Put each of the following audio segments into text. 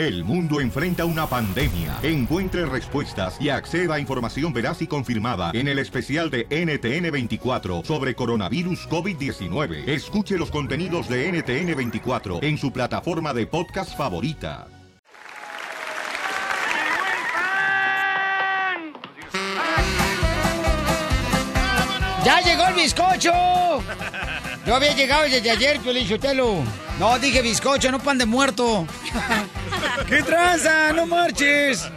El mundo enfrenta una pandemia. Encuentre respuestas y acceda a información veraz y confirmada en el especial de NTN24 sobre coronavirus COVID-19. Escuche los contenidos de NTN24 en su plataforma de podcast favorita. ¡Ya llegó el bizcocho! Yo había llegado desde ayer, Piolín Sotelo. No, dije bizcocho, no pan de muerto. ¿Qué tranza? ¡No marches!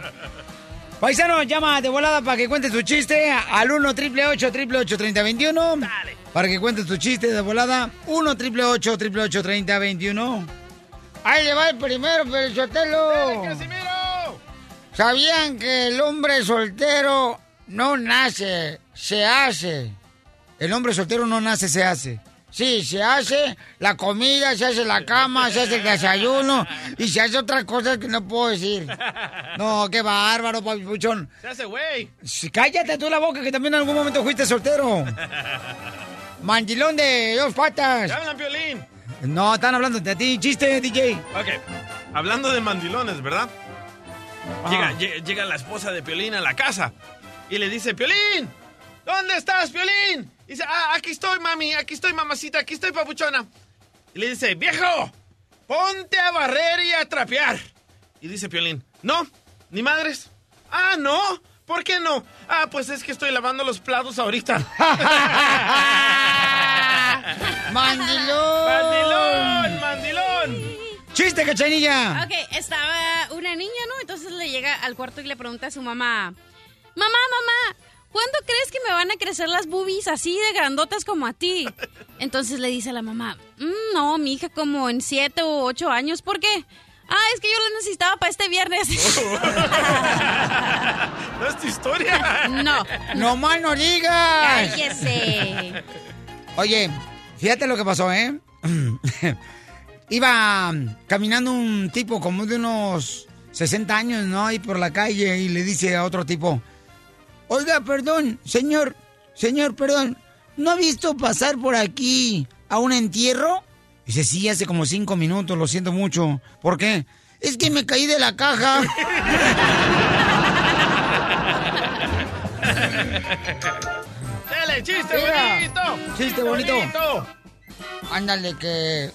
Paisano, llama de volada para que cuentes tu chiste al 1 888 3021 Dale. Para que cuentes tu chiste de volada. 1 888 3021 Ahí le va el primero, Pelizotelo. ¡Dale, Casimiro! ¿Sabían que el hombre soltero no nace, se hace? El hombre soltero no nace, se hace. Sí, se hace la comida, se hace la cama, se hace el desayuno y se hace otras cosas que no puedo decir. No, qué bárbaro, papuchón. Se hace güey. Cállate tú la boca que también en algún momento fuiste soltero. Mandilón de dos patas. ¿Ya hablan, Piolín? No, están hablando de ti. Chiste, DJ. Ok. Hablando de mandilones, ¿verdad? Llega, llega, llega la esposa de Piolín a la casa y le dice, Piolín, ¿dónde estás, Piolín? Y dice, ah, aquí estoy, mami, aquí estoy, mamacita, aquí estoy, papuchona. Y le dice, viejo, ponte a barrer y a trapear. Y dice Piolín, no, ni madres. Ah, no, ¿por qué no? Ah, pues es que estoy lavando los platos ahorita. ¡Mandilón! ¡Mandilón! ¡Mandilón! ¡Chiste, cachanilla! Ok, estaba una niña, ¿no? Entonces le llega al cuarto y le pregunta a su mamá, mamá, mamá, ¿cuándo crees que me van a crecer las boobies así de grandotas como a ti? Entonces le dice a la mamá, "Mm, no, mi hija como en siete u ocho años, ¿por qué? Ah, es que yo lo necesitaba para este viernes. ¿No es tu historia? no. ¡No más no digas! Cállese. Oye, fíjate lo que pasó, ¿eh? Iba caminando un tipo como de unos 60 años, ¿no? Ahí por la calle y le dice a otro tipo, oiga, perdón, señor, señor, perdón, ¿no ha visto pasar por aquí a un entierro? Dice, sí, hace como cinco minutos, lo siento mucho. ¿Por qué? Es que me caí de la caja. ¡Dale, chiste Mira, bonito! chiste bonito. Ándale, que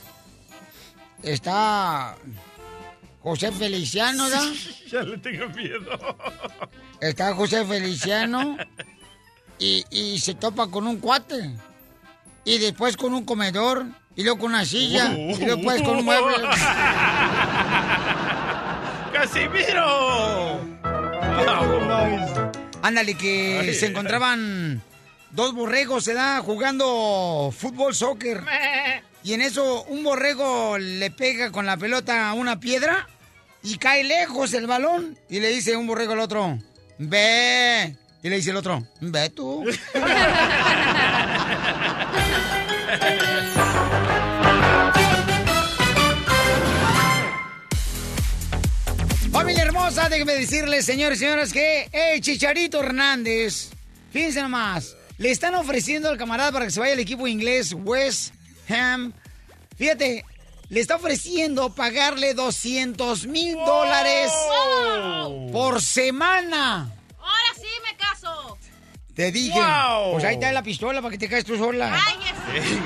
está José Feliciano, ¿da? Ya le tengo miedo. Está José Feliciano y, y se topa con un cuate. Y después con un comedor. Y luego con una silla. Y después con un mueble. ¡Casimiro! Ándale, que Ay, se encontraban dos borregos, se da jugando fútbol, soccer. Y en eso un borrego le pega con la pelota a una piedra y cae lejos el balón. Y le dice un borrego al otro, ve. Y le dice el otro, ve tú. Familia hermosa, déjenme decirles, señores y señoras, que el Chicharito Hernández, fíjense nomás, le están ofreciendo al camarada para que se vaya al equipo inglés West Ham. Fíjate, le está ofreciendo pagarle 200 mil dólares por semana. Ahora sí me caso. Te dije, Wow. pues ahí está la pistola para que te caes tú sola. Cállese.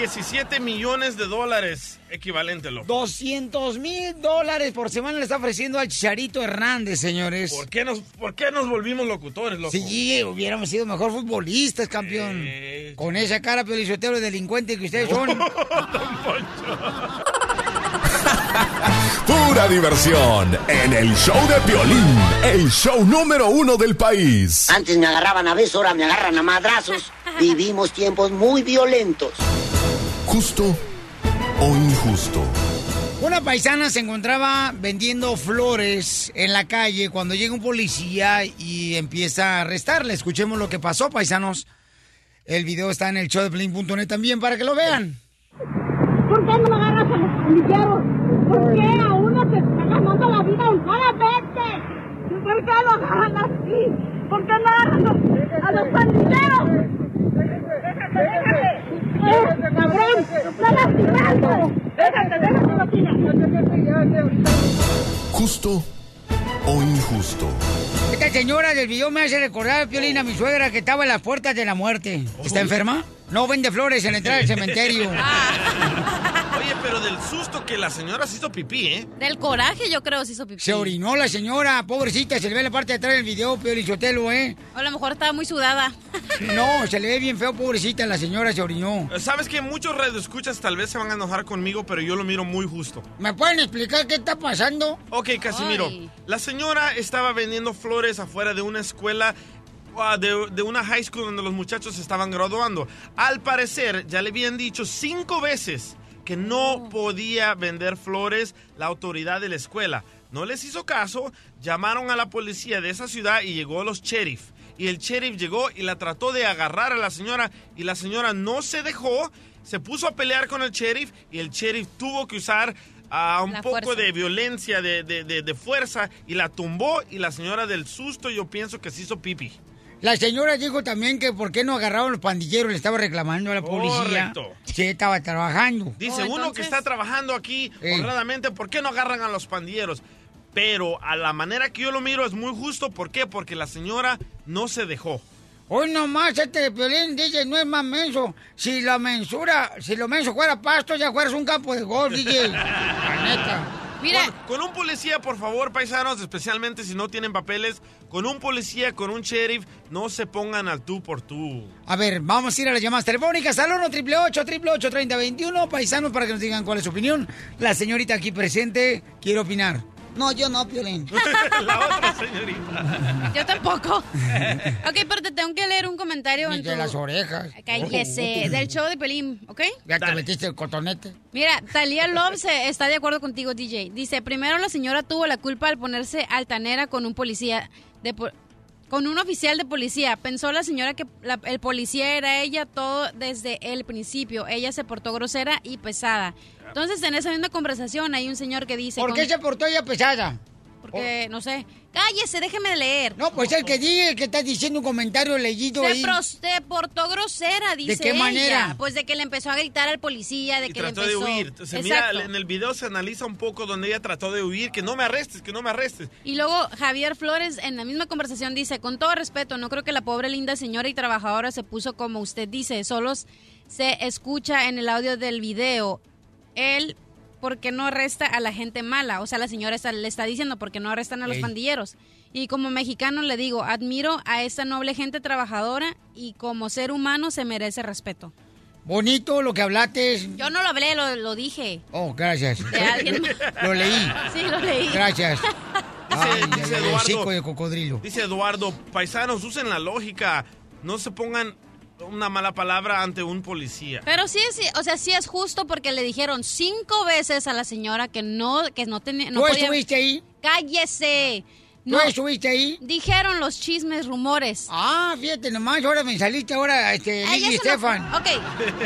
17 millones de dólares equivalente, loco. 200 mil dólares por semana le está ofreciendo al Chicharito Hernández, señores. ¿Por qué nos, por qué nos volvimos locutores, loco? Sí, hubiéramos sido mejor futbolistas, campeón. Con esa cara de delincuente que ustedes son. Pura diversión en el show de Piolín, el show número uno del país. Antes me agarraban a besos, ahora me agarran a madrazos. Vivimos tiempos muy violentos. Justo o injusto. Una paisana se encontraba vendiendo flores en la calle cuando llega un policía y empieza a arrestarla. Escuchemos lo que pasó, paisanos. El video está en el showdeplin.net también para que lo vean. ¿Por qué no me agarras a los pandilleros? ¿Por qué a uno se está ganando la vida honradamente? ¿Por qué lo agarran así? ¿Por qué no agarran a los, a los pandilleros? ¡Déjate, déjate! ¡Eh, cabrón! ¡Está lastimando! ¡Déjate, déjate, Loquilla! Justo o injusto. Esta señora del video me hace recordar, Piolín, a mi suegra que estaba en las puertas de la muerte. ¿Está enferma? No vende flores en la entrada del cementerio. Oye, pero del susto que la señora se hizo pipí, ¿eh? Del coraje, yo creo, se hizo pipí. Se orinó la señora, pobrecita, se le ve la parte de atrás del video, Piolín Sotelo, ¿eh? O a lo mejor estaba muy sudada. No, se le ve bien feo, pobrecita, la señora se orinó. Sabes que muchos radioescuchas tal vez se van a enojar conmigo, pero yo lo miro muy justo. ¿Me pueden explicar qué está pasando? Ok, Casimiro. Ay. La señora estaba vendiendo flores afuera de una escuela, ah, de, de una high school donde los muchachos estaban graduando. Al parecer, ya le habían dicho cinco veces que no podía vender flores la autoridad de la escuela. No les hizo caso, llamaron a la policía de esa ciudad y llegó los sheriff. Y el sheriff llegó y la trató de agarrar a la señora y la señora no se dejó, se puso a pelear con el sheriff y el sheriff tuvo que usar ah, un La poco fuerza. de violencia, de, de- de- de fuerza y la tumbó y la señora del susto yo pienso que se hizo pipi. La señora dijo también que por qué no agarraron los pandilleros, le estaba reclamando a la policía. Correcto. Sí, estaba trabajando. Dice Oh, uno que está trabajando aquí honradamente, ¿por qué no agarran a los pandilleros? Pero a la manera que yo lo miro es muy justo, ¿por qué? Porque la señora no se dejó. Hoy nomás este de Piolín dice, no es más menso. Si la mensura, si lo menso fuera pasto, ya fueras un campo de golf, DJ. La neta. Mira, Con, con un policía, por favor, paisanos, especialmente si no tienen papeles, con un policía, con un sheriff, no se pongan al tú por tú. A ver, vamos a ir a las llamadas telefónicas al 1 888 3021 paisanos, para que nos digan cuál es su opinión. La señorita aquí presente quiere opinar. No, yo no, Piolín. la otra señorita. yo tampoco. ok, pero te tengo que leer un comentario en de tu... las orejas. Cállese, del show de Pelín, ¿ok? Ya te metiste el cotonete. Mira, Talia Love se- está de acuerdo contigo, DJ. Dice, primero la señora tuvo la culpa al ponerse altanera con un policía, de po- con un oficial de policía. Pensó la señora que la- el policía era ella todo desde el principio. Ella se portó grosera y pesada. Entonces, en esa misma conversación hay un señor que dice... ¿Por qué con- se portó ella pesada? Porque, no sé. Cállese, déjeme leer. No, pues el que diga que está diciendo un comentario leído Se, ahí. pro- se portó grosera, dice qué ella. manera? Pues de que le empezó a gritar al policía, de Y que le trató de empezó... huir. Entonces, mira, en el video se analiza un poco donde ella trató de huir, que no me arrestes, que no me arrestes. Y luego Javier Flores en la misma conversación dice, con todo respeto, no creo que la pobre linda señora y trabajadora se puso como usted dice, solo se escucha en el audio del video. Él, ¿por qué no arresta a la gente mala? O sea, la señora está- le está diciendo, ¿por qué no arrestan a los Ey. pandilleros? Y como mexicano le digo, admiro a esta noble gente trabajadora y como ser humano se merece respeto. Bonito lo que hablaste. Yo no lo hablé, lo, lo dije. Oh, gracias. De alguien más. Lo leí. Sí, lo leí. Gracias. Ay, dice ay, ay, Eduardo. hocico de cocodrilo. Dice Eduardo, paisanos, usen la lógica. No se pongan una mala palabra ante un policía. Pero sí, sí, o sea, sí es justo porque le dijeron cinco veces a la señora que no, que no tenía, no ¿Tú podía... estuviste ahí? ¡Cállese! ¿Tú No, estuviste ahí? dijeron los chismes, rumores. Ah, fíjate nomás, ahora me saliste ahora, este, Lili Estefan. Ok,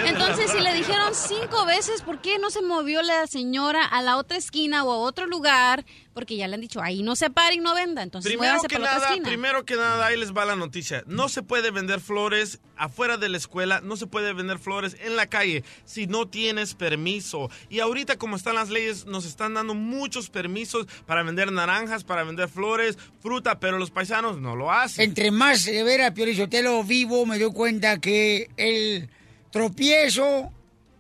entonces si le dijeron cinco veces, ¿por qué no se movió la señora a la otra esquina o a otro lugar? Porque ya le han dicho, ahí no se pare y no venda, entonces Primero que, para la otra nada, primero que nada, ahí les va la noticia. No se puede vender flores afuera de la escuela, no se puede vender flores en la calle si no tienes permiso. Y ahorita como están las leyes, nos están dando muchos permisos para vender naranjas, para vender flores, fruta, pero los paisanos no lo hacen. Entre más se ver a Piorichotelo vivo, me doy cuenta que el tropiezo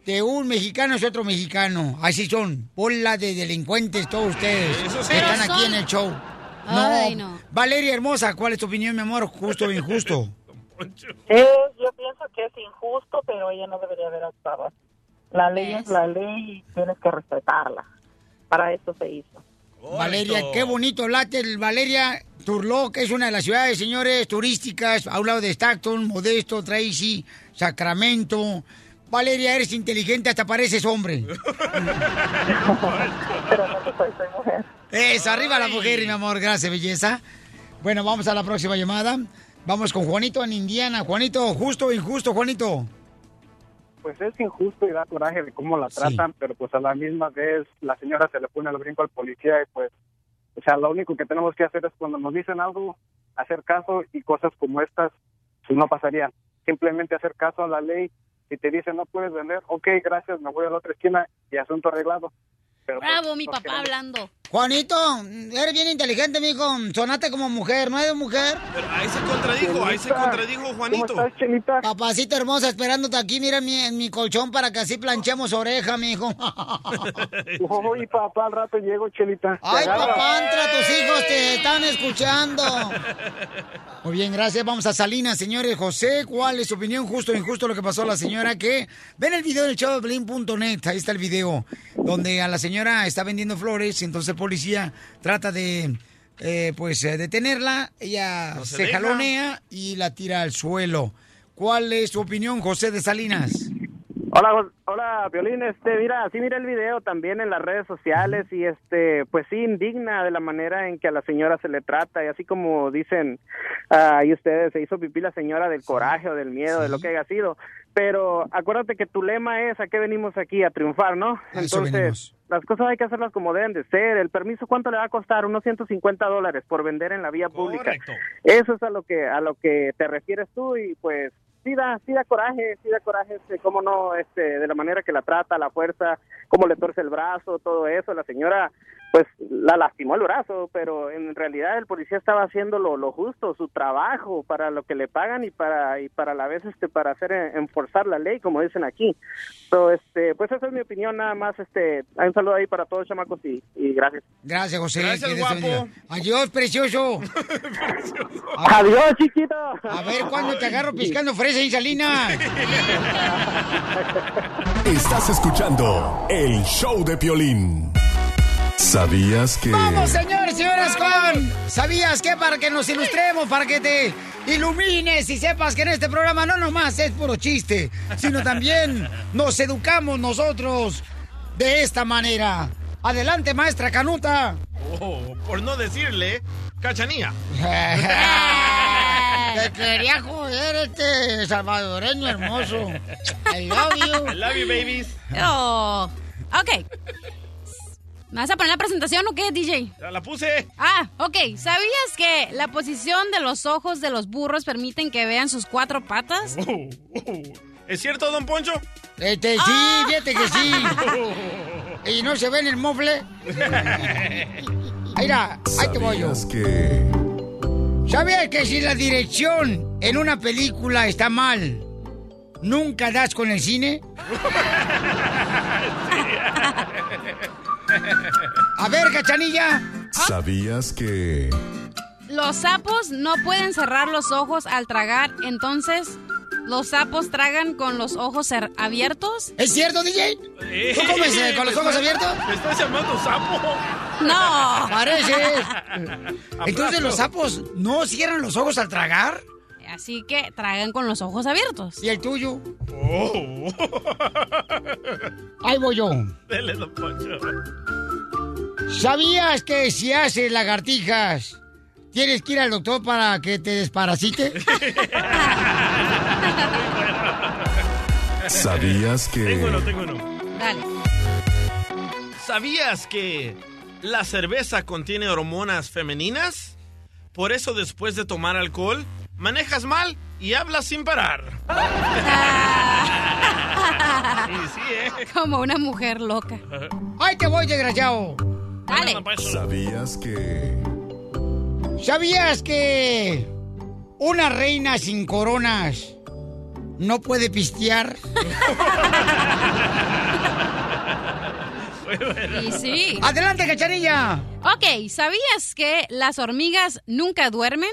de un mexicano es otro mexicano. Así son, bola de delincuentes todos ustedes Eso sí. que están aquí en el show. Ay, no. Valeria Hermosa, ¿cuál es tu opinión, mi amor? ¿Justo o injusto? Eh, yo pienso que es injusto, pero ella no debería haber actuado. La ley es la ley y tienes que respetarla. Para eso se hizo. Valeria, qué bonito late el Valeria Turlock, que es una de las ciudades, señores, turísticas, a un lado de Stockton, Modesto, Tracy, Sacramento. Valeria, eres inteligente, hasta pareces hombre. Pero no soy, soy mujer. Eso, arriba la mujer, mi amor, gracias, belleza. Bueno, vamos a la próxima llamada. Vamos con Juanito en Indiana. Juanito, justo o injusto, Juanito. Pues es injusto y da coraje de cómo la tratan, pero pues a la misma vez la señora se le pone el brinco al policía y pues, o sea, lo único que tenemos que hacer es cuando nos dicen algo, hacer caso y cosas como estas pues no pasarían. Simplemente hacer caso a la ley. Si te dicen no puedes vender, ok, gracias, me voy a la otra esquina y asunto arreglado. Pero, pues, Bravo, mi papá queremos- hablando. Juanito, eres bien inteligente, mijo. Sonaste como mujer, ¿no eres mujer? Pero ahí se contradijo, ahí se contradijo Juanito. Papacito hermosa, esperándote aquí, mira en mi, en mi colchón para que así planchemos oreja, mijo. Uy, papá, al rato llego, Chelita. Ay, papá, entra, tus hijos te están escuchando. Muy bien, gracias. Vamos a Salinas, señores. José, ¿cuál es su opinión? Justo o injusto lo que pasó a la señora que... Ven el video del showdeblin.net, ahí está el video, donde a la señora está vendiendo flores, y entonces el policía trata de, eh, pues, eh, detenerla. Ella No se se, jalonea y la tira al suelo. ¿Cuál es su opinión, José de Salinas? Hola, Jos- hola, Violín, este, mira, sí mira el video también en las redes sociales y este, pues sí indigna de la manera en que a la señora se le trata y así como dicen ah, ahí ustedes, se hizo pipí la señora del coraje o del miedo, de lo que haya sido, pero acuérdate que tu lema es a qué venimos aquí, a triunfar, ¿no? Entonces, las cosas hay que hacerlas como deben de ser, el permiso cuánto le va a costar, unos 150 dólares por vender en la vía pública. Eso es a lo que a lo que te refieres tú y pues sí da, sí da coraje, sí da coraje, este, cómo no, este, de la manera que la trata, la fuerza, cómo le torce el brazo, todo eso. La señora, pues, la lastimó el brazo, pero en realidad el policía estaba haciendo lo, lo justo, su trabajo para lo que le pagan y para y para la vez, este, para hacer eh, enforzar la ley, como dicen aquí. So, este, pues esa es mi opinión, nada más, este, un saludo ahí para todos, chamacos, y, y gracias. Gracias, José. Gracias, guapo. Adiós, precioso. Adiós, chiquito. A ver cuándo te agarro piscando fresa en Salinas. Estás escuchando el show de Piolín. ¿Sabías que... Vamos, señores, señoras, con ¿Sabías que Para que nos ilustremos, para que te ilumines y sepas que en este programa no nomás es puro chiste, sino también nos educamos nosotros de esta manera. Adelante, maestra Canuta. Oh, por no decirle, cachanía. Te quería joder este salvadoreño hermoso. I love you. I love you, babies. Oh, ok. ¿Me vas a poner la presentación o qué, DJ? Ya la puse. Ah, ok. ¿Sabías que la posición de los ojos de los burros permiten que vean sus cuatro patas? Oh, oh. ¿Es cierto, don Poncho? Este, sí, fíjate que sí. ¿Y no se ve en el mofle? Mira, ahí te voy yo. ¿Sabías que... ¿Sabías que si la dirección en una película está mal, nunca das con el cine? A ver, cachanilla. ¿Sabías que... Los sapos no pueden cerrar los ojos al tragar, entonces los sapos tragan con los ojos abiertos. ¿Es cierto, DJ? ¿Tú comes eh, con los ojos abiertos? ¿Me estás llamando sapo? No. Pareces. Entonces los sapos no cierran los ojos al tragar. Así que tragan con los ojos abiertos. ¿Y el tuyo? Oh. Ahí voy yo. Dele, don Poncho. ¿Sabías que si haces lagartijas, tienes que ir al doctor para que te desparasite? ¿Sabías que... Tengo uno, tengo uno. Dale. ¿Sabías que la cerveza contiene hormonas femeninas? Por eso después de tomar alcohol, manejas mal y hablas sin parar. Sí, sí, ¿eh? Como una mujer loca. ¡Ay, te voy, desgraciado! Dale. ¿Sabías que... ¿Sabías que una reina sin coronas no puede pistear? Y sí. ¡Adelante, cacharilla! Ok, ¿sabías que las hormigas nunca duermen?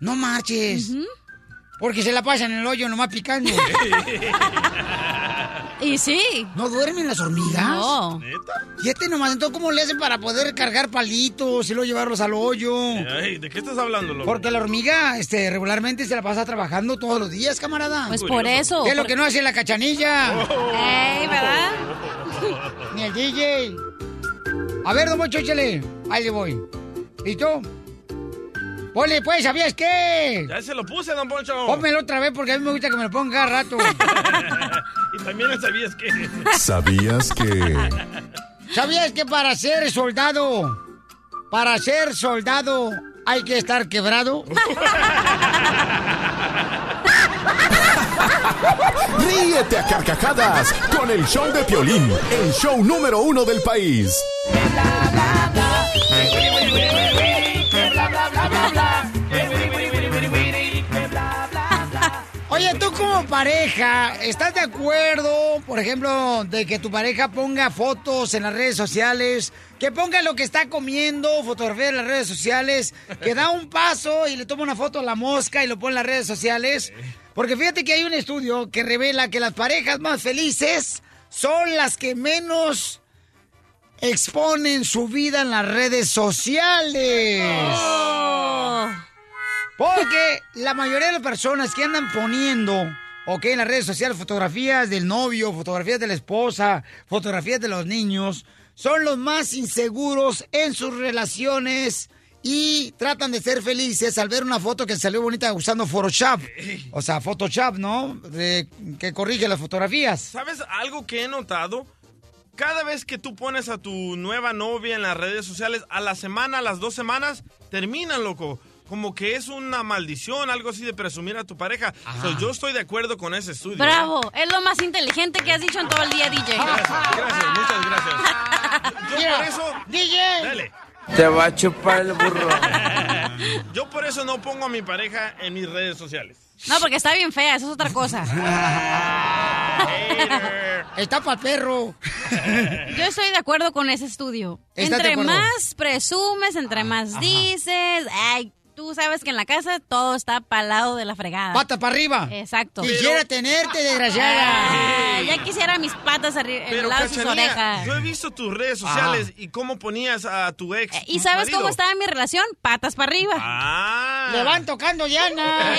No marches. Porque se la pasan en el hoyo nomás picando. y sí. ¿No duermen las hormigas? No. Y este nomás, entonces, ¿cómo le hacen para poder cargar palitos y luego llevarlos al hoyo? Ay, ¿De qué estás hablando, loco? Porque la hormiga, este, regularmente se la pasa trabajando todos los días, camarada. Pues por eso. ¿Qué es lo que no hace la cachanilla? Ey, ¿verdad? Ni el DJ. A ver, don Mocho, échale. Ahí le voy. ¿Listo? Ponle, pues, ¿sabías qué? Ya se lo puse, don Poncho. Pónmelo otra vez porque a mí me gusta que me lo ponga cada rato. y también sabías que... ¿Sabías que... ¿Sabías que para ser soldado, para ser soldado, hay que estar quebrado? Ríete a carcajadas con el show de Piolín, el show número uno del país. Oye, tú como pareja, ¿estás de acuerdo, por ejemplo, de que tu pareja ponga fotos en las redes sociales, que ponga lo que está comiendo, fotografía en las redes sociales, que da un paso y le toma una foto a la mosca y lo pone en las redes sociales? Porque fíjate que hay un estudio que revela que las parejas más felices son las que menos exponen su vida en las redes sociales. Porque la mayoría de las personas que andan poniendo, ok, en las redes sociales fotografías del novio, fotografías de la esposa, fotografías de los niños, son los más inseguros en sus relaciones y tratan de ser felices al ver una foto que salió bonita usando Photoshop. O sea, Photoshop, ¿no? Que corrige las fotografías. ¿Sabes algo que he notado? Cada vez que tú pones a tu nueva novia en las redes sociales, a la semana, a las dos semanas, terminan, loco. Como que es una maldición, algo así de presumir a tu pareja. So, yo estoy de acuerdo con ese estudio. ¿eh? Bravo, es lo más inteligente que has dicho en todo el día, DJ. Gracias, gracias, muchas gracias. Yo por eso... DJ. Dale. Te va a chupar el burro. Yo por eso no pongo a mi pareja en mis redes sociales. No, porque está bien fea, eso es otra cosa. Está para perro. Yo estoy de acuerdo con ese estudio. ¿Estás de Entre más presumes, entre más dices, ay, tú sabes que en la casa todo está para el lado de la fregada. Pata para arriba. Exacto. Quisiera tenerte, desgraciada. Ah, ya quisiera mis patas arriba, en lado de sus orejas. yo he visto tus redes sociales y cómo ponías a tu ex. Eh, ¿Y sabes marido. cómo estaba mi relación? Patas para arriba. Ah. Le van tocando Diana.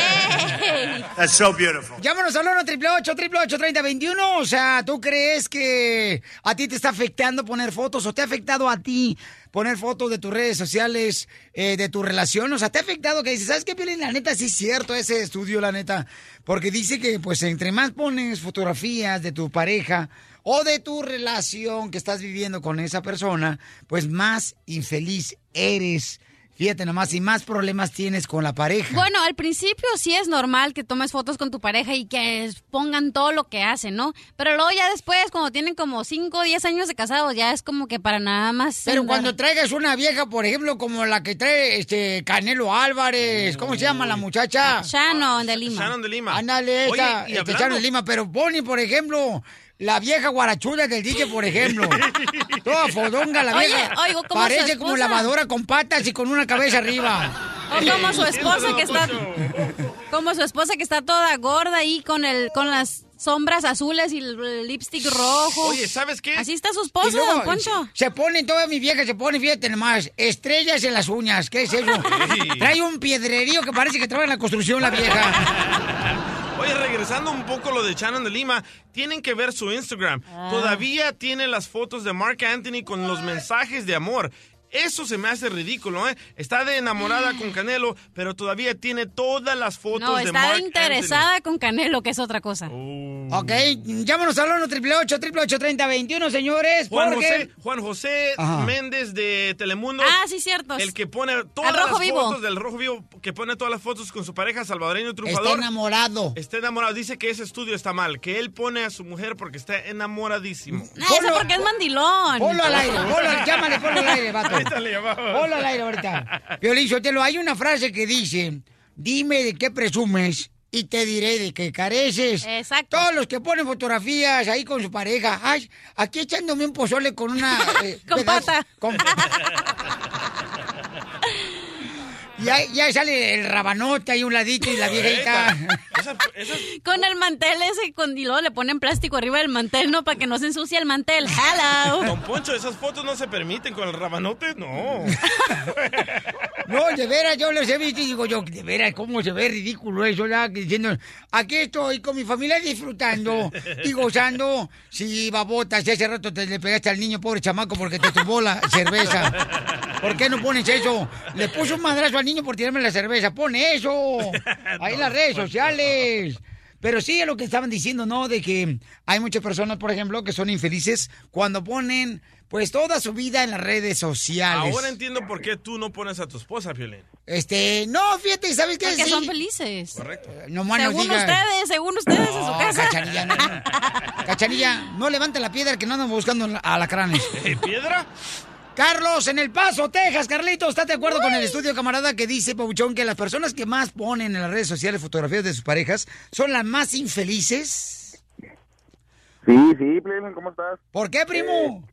That's so beautiful. Llámanos al 1 888 888 3021 O sea, ¿tú crees que a ti te está afectando poner fotos o te ha afectado a ti poner fotos de tus redes sociales, eh, de tu relación? O sea, ¿te ha afectado que dices, ¿sabes qué, Piolín? La neta, sí es cierto ese estudio, la neta. Porque dice que, pues, entre más pones fotografías de tu pareja o de tu relación que estás viviendo con esa persona, pues más infeliz eres. Fíjate nomás, y más problemas tienes con la pareja. Bueno, al principio sí es normal que tomes fotos con tu pareja y que pongan todo lo que hacen, ¿no? Pero luego ya después, cuando tienen como 5 o 10 años de casados, ya es como que para nada más... Pero andar- cuando traigas una vieja, por ejemplo, como la que trae este Canelo Álvarez, ¿cómo se llama la muchacha? Shannon de Lima. Shannon de Lima. Ándale, Oye, esa, y este, Shannon de Lima, pero Bonnie, por ejemplo, la vieja guarachuda del DJ, por ejemplo. Toda fodonga la Oye, vieja. oigo, como Parece su como lavadora con patas y con una cabeza arriba. O como su esposa que está... Como su esposa que está toda gorda ahí con el con las sombras azules y el lipstick rojo. Oye, ¿sabes qué? Así está su Y esposa, luego, don Poncho. Se pone, toda mi vieja se pone, fíjate nomás, estrellas en las uñas. ¿Qué es eso? Sí. Trae un piedrerío que parece que trabaja en la construcción la vieja. Oye, regresando un poco lo de Shannon de Lima, tienen que ver su Instagram. Ah. Todavía tiene las fotos de Mark Anthony con los mensajes de amor. Eso se me hace ridículo, ¿eh? Está de enamorada con Canelo, pero todavía tiene todas las fotos No, de está Mark interesada con Canelo, que es otra cosa. Anthony. Ok, llámanos al 1 888 3021 señores. Juan porque... José, Juan José Ajá. Méndez de Telemundo. Ah, sí, cierto. El que pone todas Rojo las Vivo. fotos del Rojo Vivo, que pone todas las fotos con su pareja salvadoreño Está triunfador. enamorado. Está enamorado. Dice que ese estudio está mal, que él pone a su mujer porque está enamoradísimo. Ah, eso porque es mandilón. Ponlo al aire, ponlo, llámale, ponlo al aire, vato. Ahorita le llamaba. Ponlo al aire ahorita. Sotelo, hay una frase que dice, dime de qué presumes y te diré de qué careces. Exacto. Todos los que ponen fotografías ahí con su pareja, ay, aquí echándome un pozole con una... eh, Con pedazo- pata. con- ya, ya sale el rabanote ahí un ladito y la viejita... Esa- esa- Con el mantel ese, con, y luego le ponen plástico arriba del mantel, ¿no? Para que no se ensucie el mantel. Hello. Don Poncho, esas fotos no se permiten con el rabanote, no. No, de veras, yo los he visto y digo yo, de veras, cómo se ve ridículo eso, ya, diciendo, aquí estoy con mi familia disfrutando y gozando. Sí, babota, si hace rato te le pegaste al niño, pobre chamaco, porque te tumbó la cerveza. ¿Por qué no pones eso? Le puso un madrazo al niño por tirarme la cerveza. Pone eso. Ahí en las redes sociales. Pero sí es lo que estaban diciendo, ¿no? De que hay muchas personas, por ejemplo, que son infelices cuando ponen pues toda su vida en las redes sociales. Ahora entiendo por qué tú no pones a tu esposa, Piolín. Este, no, fíjate, ¿sabes qué? Porque Sí. son felices. Correcto. No más nos según digas. ustedes, según ustedes en su No, casa. Cachanilla, no, no. Cachanilla, no levante la piedra que no andamos buscando alacranes. ¿Eh, ¿Piedra? Carlos, en El Paso, Texas, Carlitos, ¿estás de acuerdo con el estudio camarada que dice, Pabuchón, que las personas que más ponen en las redes sociales fotografías de sus parejas son las más infelices? Sí, sí, Piolín, ¿cómo estás? ¿Por qué, primo?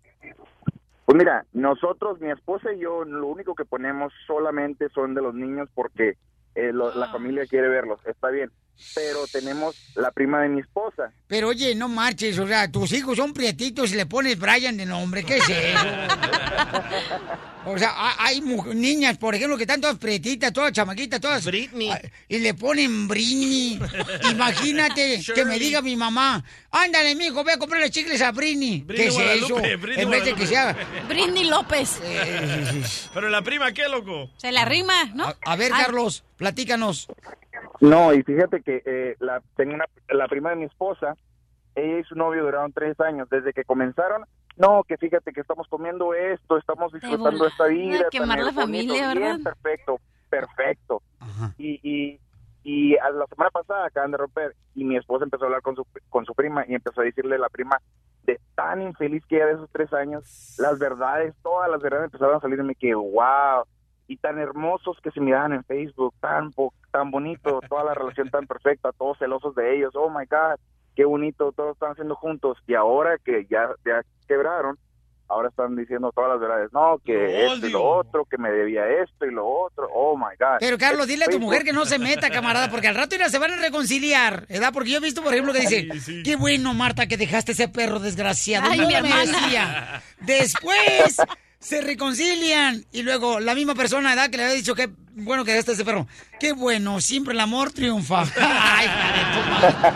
Pues mira, nosotros, mi esposa y yo, lo único que ponemos solamente son de los niños porque eh, lo- la familia quiere verlos, está bien. Pero tenemos la prima de mi esposa. Pero oye, no marches, o sea, tus hijos son prietitos y le pones Brian de nombre, ¿qué es eso? O sea, ha- hay niñas, por ejemplo, que están todas prietitas, todas chamaquitas, todas... Britney. Ah, Y le ponen Britney. Imagínate que me diga mi mamá, ándale, mijo, ve a comprarle chicles a Britney. Britney ¿Qué es Guadalupe, eso? Britney en vez de que sea... Britney López. Pero la prima, ¿qué, loco? Se la rima, ¿no? A, a ver, Ay, Carlos, platícanos. No, y fíjate que eh, la, tengo una, la prima de mi esposa, ella y su novio duraron tres años. Desde que comenzaron, no, que fíjate que estamos comiendo esto, estamos disfrutando esta vida. quemar la bonito, familia, bien, ¿verdad? Perfecto, perfecto. Y, y, y a la semana pasada acaban de romper y mi esposa empezó a hablar con su, con su prima y empezó a decirle a la prima de tan infeliz que era de esos tres años, las verdades, todas las verdades empezaron a salir y me quedé, wow, y tan hermosos que se miraban en Facebook, tan, bo- tan bonito, toda la relación tan perfecta, todos celosos de ellos, oh my God, qué bonito, todos están haciendo juntos y ahora que ya, ya quebraron, ahora están diciendo todas las verdades, no, que Lo esto y lo otro, que me debía esto y lo otro, oh my God. Pero Carlos, dile a tu mujer que no se meta, camarada, porque al rato ya se van a reconciliar, ¿verdad? Porque yo he visto, por ejemplo, que dice, Sí, sí. qué bueno, Marta, que dejaste ese perro desgraciado. Ay, No mi hermana. decía. Después se reconcilian y luego la misma persona, ¿verdad? Que le había dicho que bueno que dejaste ese perro. Qué bueno, siempre el amor triunfa. Ay, madre.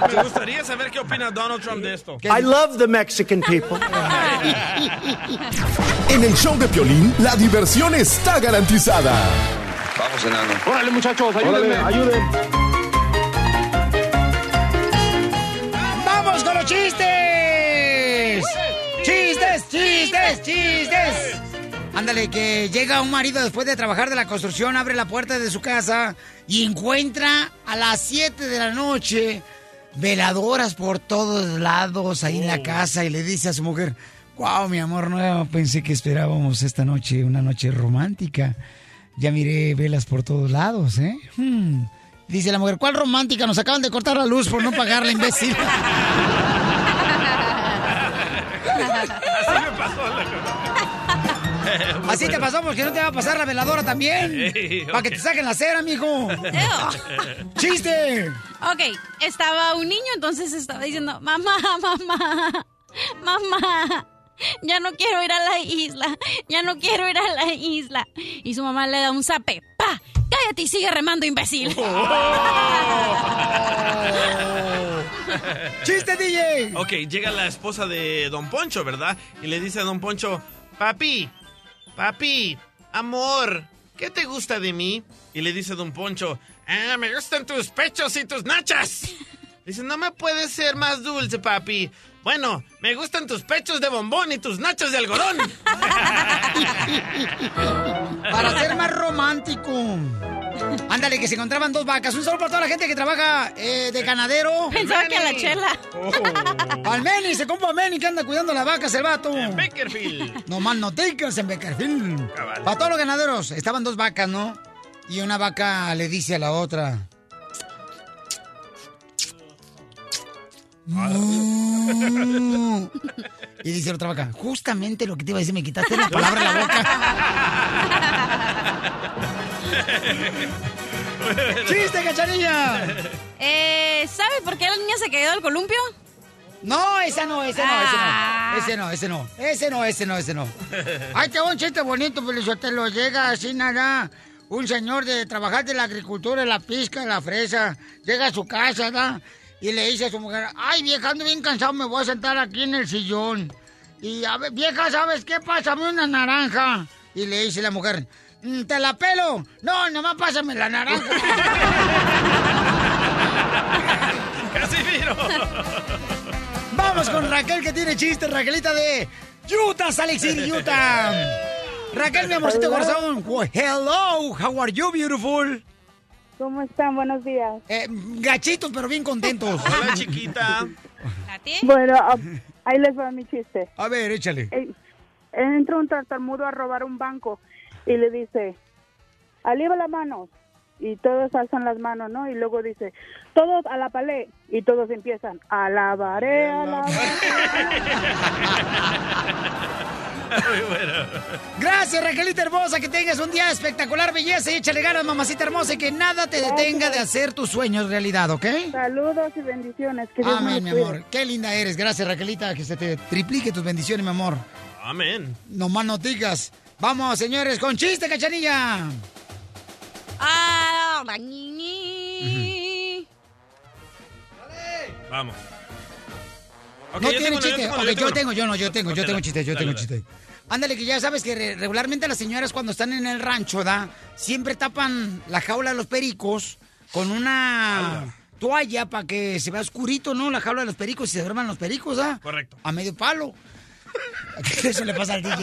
No. Me gustaría saber qué opina Donald Trump de esto. I love the Mexican people. En el show de Piolín, la diversión está garantizada. Vamos, enano. Órale, muchachos, ayúdenme. ayuden. ¡Vamos chistes! Ándale, que llega un marido después de trabajar de la construcción, abre la puerta de su casa y encuentra a las 7 de la noche veladoras por todos lados ahí en la casa y le dice a su mujer, wow, mi amor, no pensé que esperábamos esta noche, una noche romántica. Ya miré velas por todos lados, ¿eh? Hmm. Dice la mujer, ¿cuál romántica? Nos acaban de cortar la luz por no pagarla, imbécil. Así te pasó porque no te va a pasar la veladora también. Para que te saquen la cera, mijo. ¡Chiste! Ok, estaba un niño, entonces estaba diciendo, mamá, mamá, mamá, ya no quiero ir a la isla, ya no quiero ir a la isla. Y su mamá le da un zape, ¡pa! Cállate y sigue remando, imbécil. ¡Chiste, DJ! Ok, llega la esposa de Don Poncho, ¿verdad? Y le dice a Don Poncho, papi, papi, amor, ¿qué te gusta de mí? Y le dice Don Poncho, ah, me gustan tus pechos y tus nachas. Dice, no me puedes ser más dulce, papi. Bueno, me gustan tus pechos de bombón y tus nachos de algodón. Para ser más romántico. Ándale, que se encontraban dos vacas. Un saludo para toda la gente que trabaja eh, de ganadero. Pensaba que a la chela. Al Meni, se compra Meni que anda cuidando las vacas, el vato. En Bakerfield. No más noticas en Beckerfield. Cabal. Para todos los ganaderos, estaban dos vacas, ¿no? Y una vaca le dice a la otra. Y dice la otra vaca, justamente lo que te iba a decir, me quitaste la palabra de la boca. ¡Chiste, cachanilla! Eh, ¿Sabe por qué la niña se cayó del columpio? No, esa no, ese no, ese Ah. no. Ese no, ese no. Ese no, ese no, ese no. Ay, te va un chiste bonito, lo Llega así nada. Un señor de trabajar de la agricultura, la pizca, la fresa. Llega a su casa, ¿verdad? Y le dice a su mujer, ay, vieja, ando bien cansado, me voy a sentar aquí en el sillón. Y, a ver, vieja, ¿sabes qué? Pásame una naranja. Y le dice la mujer, "Mm, ¿te la pelo? No, nomás pásame la naranja. Casimiro. Vamos con Raquel que tiene chiste, Raquelita de Utah, City, Utah. Raquel, mi amorcito corazón. Well, hello, how are you, beautiful? ¿Cómo están? Buenos días. Eh, gachitos, pero bien contentos. Hola, chiquita. Bueno, ah, ahí les va mi chiste. A ver, échale. Eh, Entra un tartamudo a robar un banco y le dice, aliva las manos. Y todos alzan las manos, ¿no? Y luego dice, todos a la palé. Y todos empiezan, alabaré, alabaré. Muy bueno. Gracias, Raquelita hermosa, que tengas un día espectacular, belleza y échale ganas, mamacita hermosa, y que nada te detenga de hacer tus sueños realidad, ¿ok? Saludos y bendiciones. Que Dios Amén, mi amor. Qué linda eres. Gracias, Raquelita, que se te triplique tus bendiciones, mi amor. Amén. No más no digas. Vamos, señores, con chiste, cachanilla. Ah, ñi, ñi. Vamos. No tiene chiste. yo tengo yo tengo, yo no, yo tengo, yo tengo chiste, yo tengo chiste. Ándale, que ya sabes que re- regularmente las señoras cuando están en el rancho, ¿da? Siempre tapan la jaula de los pericos con una toalla para que se vea oscurito, ¿no? La jaula de los pericos y se duerman los pericos, ¿ah? Correcto. A medio palo. Eso le pasa al DJ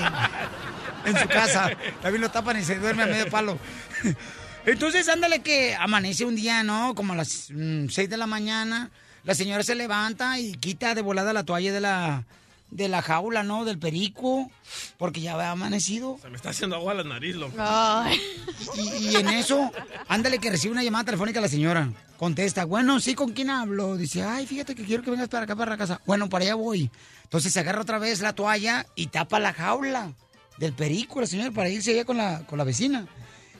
en su casa. También lo tapan y se duerme a medio palo. Entonces, ándale que amanece un día, ¿no? Como a las 6 de la mañana. La señora se levanta y quita de volada la toalla de la, de la jaula, ¿no? Del perico. Porque ya había amanecido. Se me está haciendo agua la nariz, loco. Y, y en eso, ándale que recibe una llamada telefónica la señora. Contesta, bueno, sí, ¿con quién hablo? Dice, ay, fíjate que quiero que vengas para acá, para la casa. Bueno, para allá voy. Entonces se agarra otra vez la toalla y tapa la jaula del perico, la señora, para irse allá con la, con la vecina.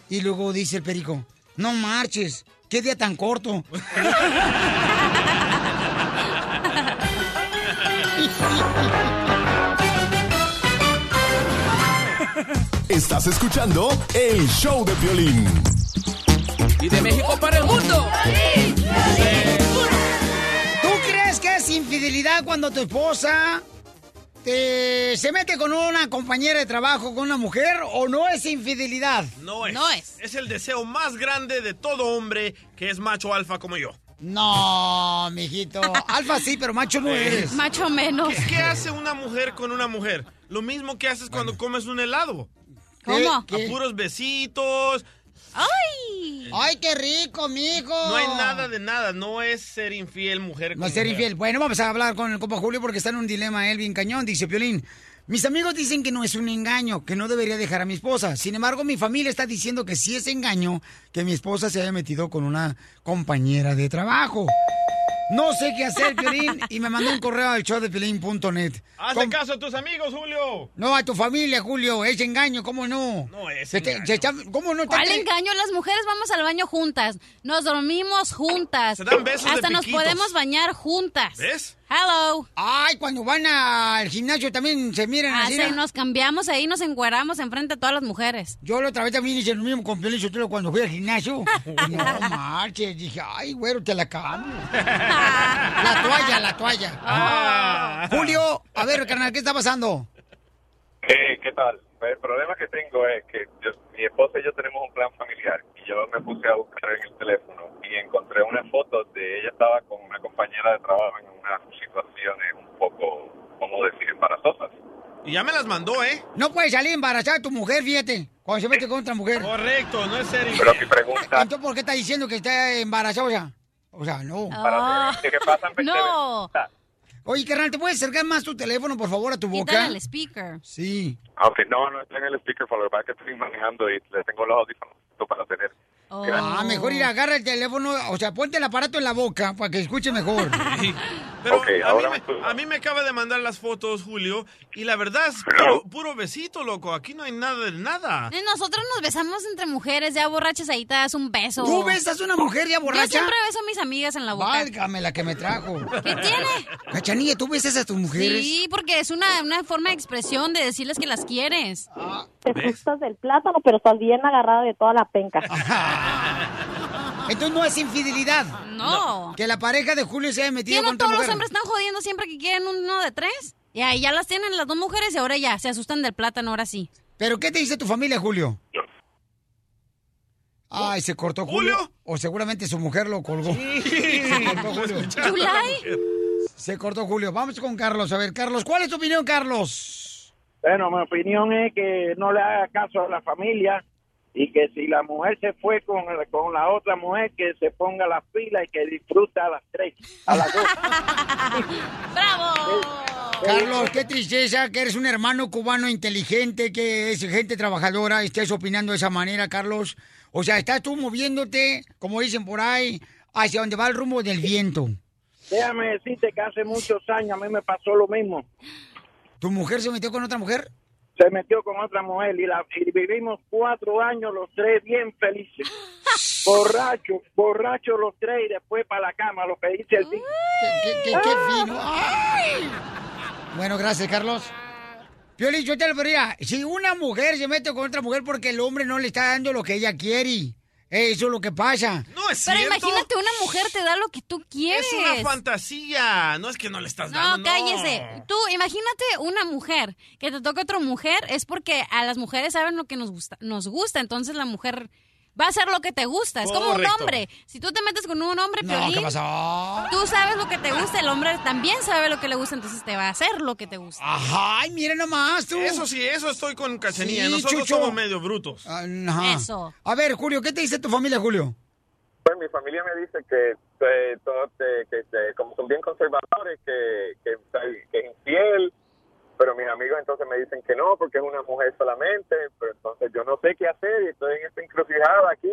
Y luego dice el perico, no marches, qué día tan corto. Estás escuchando el show de violín. Y de México para el mundo. ¿Tú crees que es infidelidad cuando tu esposa te- se mete con una compañera de trabajo, con una mujer, o no es infidelidad? No es. No es. Es el deseo más grande de todo hombre que es macho alfa como yo. No, mijito. Alfa sí, pero macho no eres. Macho menos. ¿Qué, qué hace una mujer con una mujer? Lo mismo que haces cuando comes un helado. ¿Cómo? A puros besitos. ¡Ay! ¡Ay, qué rico, mijo! No hay nada de nada. No es ser infiel mujer con No es ser mujer. infiel. Bueno, vamos a hablar con el compa Julio porque está en un dilema él bien cañón. Dice Piolín, mis amigos dicen que no es un engaño, que no debería dejar a mi esposa. Sin embargo, mi familia está diciendo que sí es engaño que mi esposa se haya metido con una compañera de trabajo. No sé qué hacer, Piolín, y me mandó un correo al show de Piolín.net. Hazle caso a tus amigos, Julio. No, a tu familia, Julio, es engaño, ¿cómo no? No es Se te- engaño. se está- ¿Cómo no? ¿Cuál Está- engaño? Las mujeres vamos al baño juntas. Nos dormimos juntas. Se dan besos de Hasta nos podemos bañar juntas. ¿Ves? Hello. Ay, cuando van al gimnasio también se miran Ah, así. sí, ¿no? nos cambiamos ahí, nos encueramos enfrente de todas las mujeres. Yo la otra vez también hice lo mismo con Piolín Sotelo cuando fui al gimnasio. no marches, dije, ay, güero, te la cambio. la toalla, la toalla. Ah. Julio, a ver, carnal, ¿qué está pasando? Eh, ¿Qué tal? Pues el problema que tengo es que yo- mi esposa y yo tenemos un plan familiar y yo me puse a buscar en el teléfono y encontré unas fotos de ella estaba con una compañera de trabajo en unas situaciones un poco, ¿cómo decir?, embarazosas. Y ya me las mandó, ¿eh? No puedes salir embarazada tu mujer, fíjate, cuando se mete con otra mujer. Correcto, no es ser Pero mi pregunta, Entonces, ¿por qué está diciendo que está embarazada? O sea, no. Ah, ¿qué pasa en no. Oye, carnal, ¿te puedes acercar más tu teléfono, por favor, a tu boca? Quítale el speaker. Sí. Aunque no, no estoy en el lo que pasa es que estoy manejando y le tengo los audífonos para tener. Ah, mejor ir, agarra el teléfono, o sea, ponte el aparato en la boca para que escuche mejor. Pero a, mí ahora me, me- a mí me acaba de mandar las fotos, Julio, y la verdad es puro, puro besito, loco. Aquí no hay nada de nada. Nosotros nos besamos entre mujeres, ya borrachas ahí te das un beso. ¿Tú besas a una mujer ya borracha? Yo siempre beso a mis amigas en la boca. Válgame la que me trajo. ¿Qué tiene? Cachanilla, ¿tú besas a tus mujeres? Sí, porque es una, una forma de expresión de decirles que las quieres. Te gustas del plátano, pero estás bien agarrada de toda la penca. Entonces no es infidelidad. No. Que la pareja de Julio se haya metido ¿Qué no con otra todos los hombres están jodiendo siempre que quieren uno de tres? Y ahí ya las tienen las dos mujeres y ahora ya se asustan del plátano, ahora sí. ¿Pero qué te dice tu familia, Julio? Ay, se cortó Julio. O seguramente su mujer lo colgó. Se cortó Julio. Se cortó Julio. Vamos con Carlos. A ver, Carlos, ¿cuál es tu opinión, Carlos? Bueno, mi opinión es que no le haga caso a la familia y que si la mujer se fue con, con la otra mujer, que se ponga las pilas y que disfrute a las tres, a las dos. Carlos, qué tristeza que eres un hermano cubano inteligente, que es gente trabajadora, y estés opinando de esa manera, Carlos. O sea, estás tú moviéndote, como dicen por ahí, hacia donde va el rumbo del viento. Déjame decirte que hace muchos años a mí me pasó lo mismo. ¿Tu mujer se metió con otra mujer? Se metió con otra mujer y, la, y vivimos cuatro años los tres bien felices. borrachos, borrachos los tres y después para la cama, lo que dice el ¿Qué, qué, qué, qué fino? ¡Ay! Bueno, gracias, Carlos. Piolín, yo te lo diría, si una mujer se mete con otra mujer porque el hombre no le está dando lo que ella quiere, eso es lo que pasa. No es Pero cierto. imagínate, una mujer te da lo que tú quieres. Es una fantasía. No es que no le estás No, dando. cállese. Tú, imagínate una mujer que te toca otra mujer, es porque a las mujeres saben lo que nos gusta, nos gusta, entonces la mujer va a hacer lo que te gusta. Es como un hombre. Si tú te metes con un hombre, No, Piolín, ¿qué pasó? tú sabes lo que te gusta, el hombre también sabe lo que le gusta, entonces te va a hacer lo que te gusta. Ay, mira nomás tú. Eso sí, eso estoy con Cachanilla. Sí, Nosotros Chucho. somos medio brutos. Ajá. Eso. A ver, Julio, ¿qué te dice tu familia, Julio? Pues mi familia me dice que, que te- como son bien conservadores, que, que, que es infiel, pero mis amigos entonces me dicen que no, porque es una mujer solamente, pero entonces yo no sé qué hacer y estoy en esta encrucijada aquí.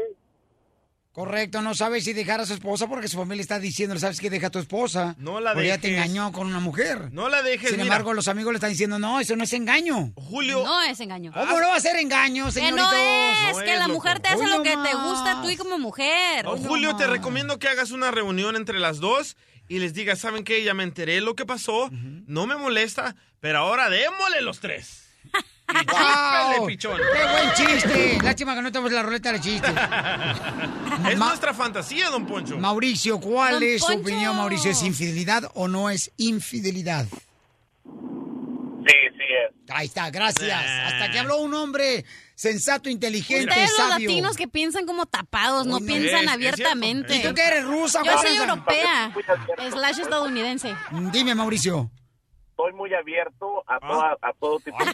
Correcto, no sabes si dejar a su esposa porque su familia está diciendo, ¿sabes qué? Deja a tu esposa. No la Porque ella te dejes. engañó con una mujer. No la dejes, Sin mira. embargo, los amigos le están diciendo, no, eso no es engaño. Julio. No es engaño. ¿Cómo no va a ser engaño, Que señoritos? no es, No que es, la loco. mujer te hace Hoy lo que te gusta tú y como mujer. Oh, Julio, te recomiendo que hagas una reunión entre las dos y les digas, ¿saben qué? Ya me enteré lo que pasó, no me molesta, pero ahora démosle los tres. Y ¡Wow! pichón. ¡Qué buen chiste! Lástima que no tenemos la roleta de chistes. Es Ma- nuestra fantasía, don Poncho. Mauricio, ¿cuál Don es su Poncho. opinión, Mauricio? ¿Es infidelidad o no es infidelidad? Sí, sí es. Ahí está, gracias. Hasta que habló un hombre sensato, inteligente, Ustedes los sabio. latinos que piensan como tapados, no Uy, no. piensan Es- es abiertamente. ¿Y tú qué eres, rusa, Yo soy europea, slash estadounidense. Dime, Mauricio. Estoy muy abierto Ah. a, toda- a todo tipo de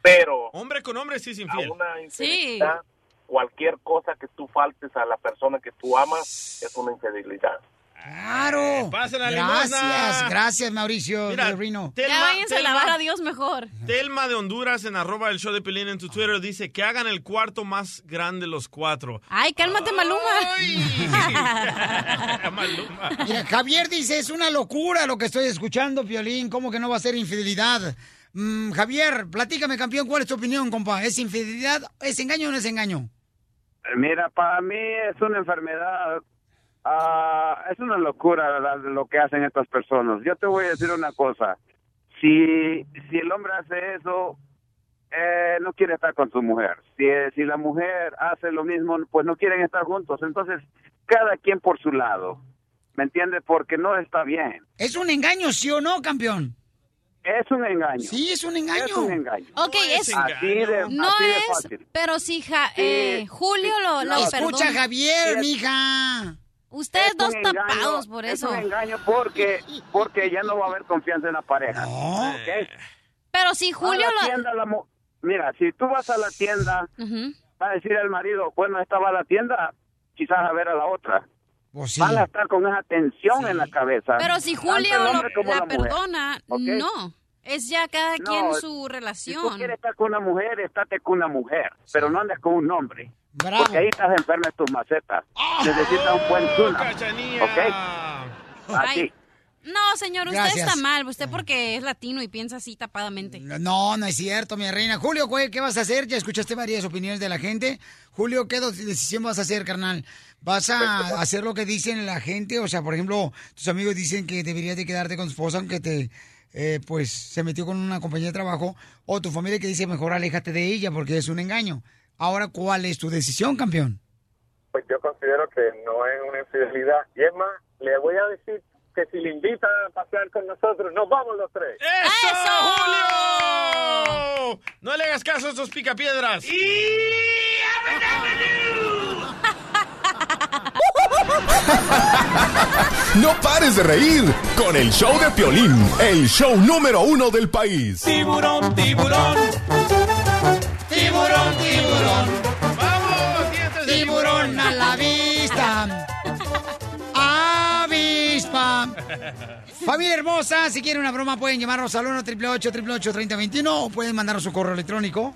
Pero Hombre con hombre sí es a infiel. una infidelidad, cualquier cosa que tú faltes a la persona que tú amas es una infidelidad. Claro. Pasen la gracias, limosna. gracias, Mauricio Mira, de Rino. Telma- Ya váyanse a lavar a Dios mejor. Telma de Honduras en arroba el show de Pelín en tu Twitter dice que hagan el cuarto más grande los cuatro. Ay, cálmate, Maluma. Maluma. Mira, Javier dice, es una locura lo que estoy escuchando, Piolín. ¿Cómo que no va a ser infidelidad? Mm, Javier, platícame, campeón, ¿cuál es tu opinión, compa? ¿Es infidelidad? ¿Es engaño o no es engaño? Mira, para mí es una enfermedad, ah, es una locura lo que hacen estas personas. Yo te voy a decir una cosa, si, si el hombre hace eso, eh, no quiere estar con su mujer. Si, si la mujer hace lo mismo, pues no quieren estar juntos. Entonces, cada quien por su lado, ¿me entiendes? Porque no está bien. ¿Es un engaño, sí o no, campeón? Es un engaño. Sí, es un engaño. Es un engaño. Ok, es... Así de, No así de es, fácil. pero si ja- eh, Julio lo, lo Escucha, perdona. Javier, mija. Ustedes Es dos engaño, tapados por es eso. un engaño porque, porque ya no va a haber confianza en la pareja. ¿ok? Pero si Julio A la lo... tienda, la Mira, si tú vas a la tienda, va a decir el marido, bueno, esta va a la tienda, quizás a ver a la otra. Pues Van a estar con esa tensión en la cabeza. Pero si Julio la, la mujer. perdona, ¿Ok? no. Es ya cada No, quien su Si tú relación. quieres estar con una mujer, estate con una mujer, pero no andes con un hombre. Bravo. Porque ahí estás enferma en tus macetas. Necesitas un buen tuna. ¿Ok? Así. No, señor, usted Gracias. está mal. Usted porque es latino y piensa así tapadamente. No, no es cierto, mi reina. Julio, güey, ¿qué vas a hacer? Ya escuchaste varias opiniones de la gente. Julio, ¿qué decisión vas a hacer, carnal? ¿Vas a hacer lo que dicen la gente? O sea, por ejemplo, tus amigos dicen que deberías de quedarte con tu esposa aunque te, eh, pues, se metió con una compañía de trabajo. O tu familia que dice, mejor aléjate de ella porque es un engaño. Ahora, ¿cuál es tu decisión, campeón? Pues yo considero que no es una infidelidad. Y es más, le voy a decir que si le invitan a pasear con nosotros, nos vamos los tres. ¡Eso, Julio! No le hagas caso a estos picapiedras. No pares de reír con el show de Piolín, el show número uno del país. Tiburón, tiburón. Tiburón, tiburón. ¡Vamos, de tiburón! a la vista! ¡Avispa! Familia hermosa, si quieren una broma pueden llamarnos al 1 888 3021 o pueden mandarnos su correo electrónico.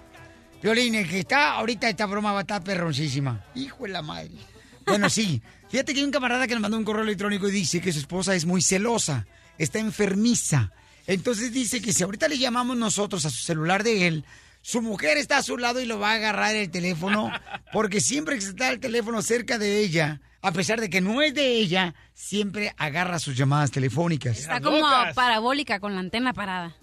Violín, el que está ahorita esta broma va a estar perroncísima. Hijo de la madre. Bueno, sí. Fíjate que hay un camarada que nos mandó un correo electrónico y dice que su esposa es muy celosa, está enfermiza. Entonces dice que si ahorita le llamamos nosotros a su celular de él, su mujer está a su lado y lo va a agarrar el teléfono, porque siempre que está el teléfono cerca de ella, a pesar de que no es de ella, siempre agarra sus llamadas telefónicas. Está como parabólica con la antena parada.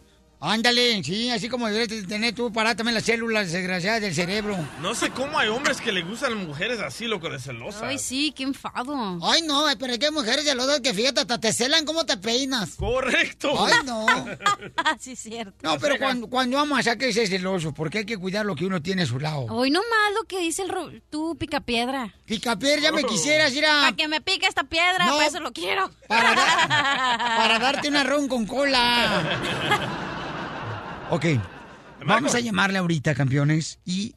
Ándale, sí, así como deberías tener tú para también las células desgraciadas del cerebro. No sé cómo hay hombres que le gustan mujeres así, loco, de celosas. Ay, sí, qué enfado. Ay, no, pero es que hay mujeres celosas que fíjate, hasta te celan cómo te peinas. Correcto. Ay, no. sí, cierto. No, pero cuando, cuando amas a que es celoso, porque hay que cuidar lo que uno tiene a su lado. Hoy no más lo que dice el ro- tú, picapiedra. Picapiedra, ya me quisieras ir a... Para que me pique esta piedra, No. para eso lo quiero. Para, para darte un ron con cola. Ok, vamos a llamarle ahorita, campeones. Y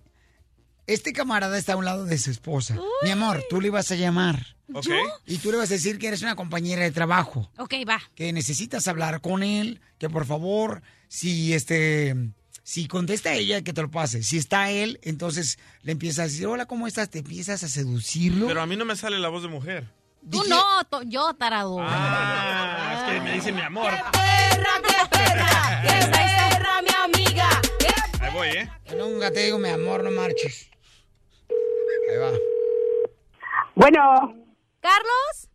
este camarada está a un lado de su esposa. Mi amor, tú le vas a llamar. Ok. Y tú le vas a decir que eres una compañera de trabajo. Ok, va. Que necesitas hablar con él. Que por favor, si este... Si contesta ella, que te lo pase. Si está él, entonces le empiezas a decir, hola, ¿cómo estás? Te empiezas a seducirlo. Pero a mí no me sale la voz de mujer. Tú no, to- yo, tarado. Ah, es que me dice mi amor. perra, qué perra! ¡Esa es perra! Ahí voy, ¿eh? Yo nunca te digo, mi amor, no marches. Ahí va. Bueno, ¿Carlos?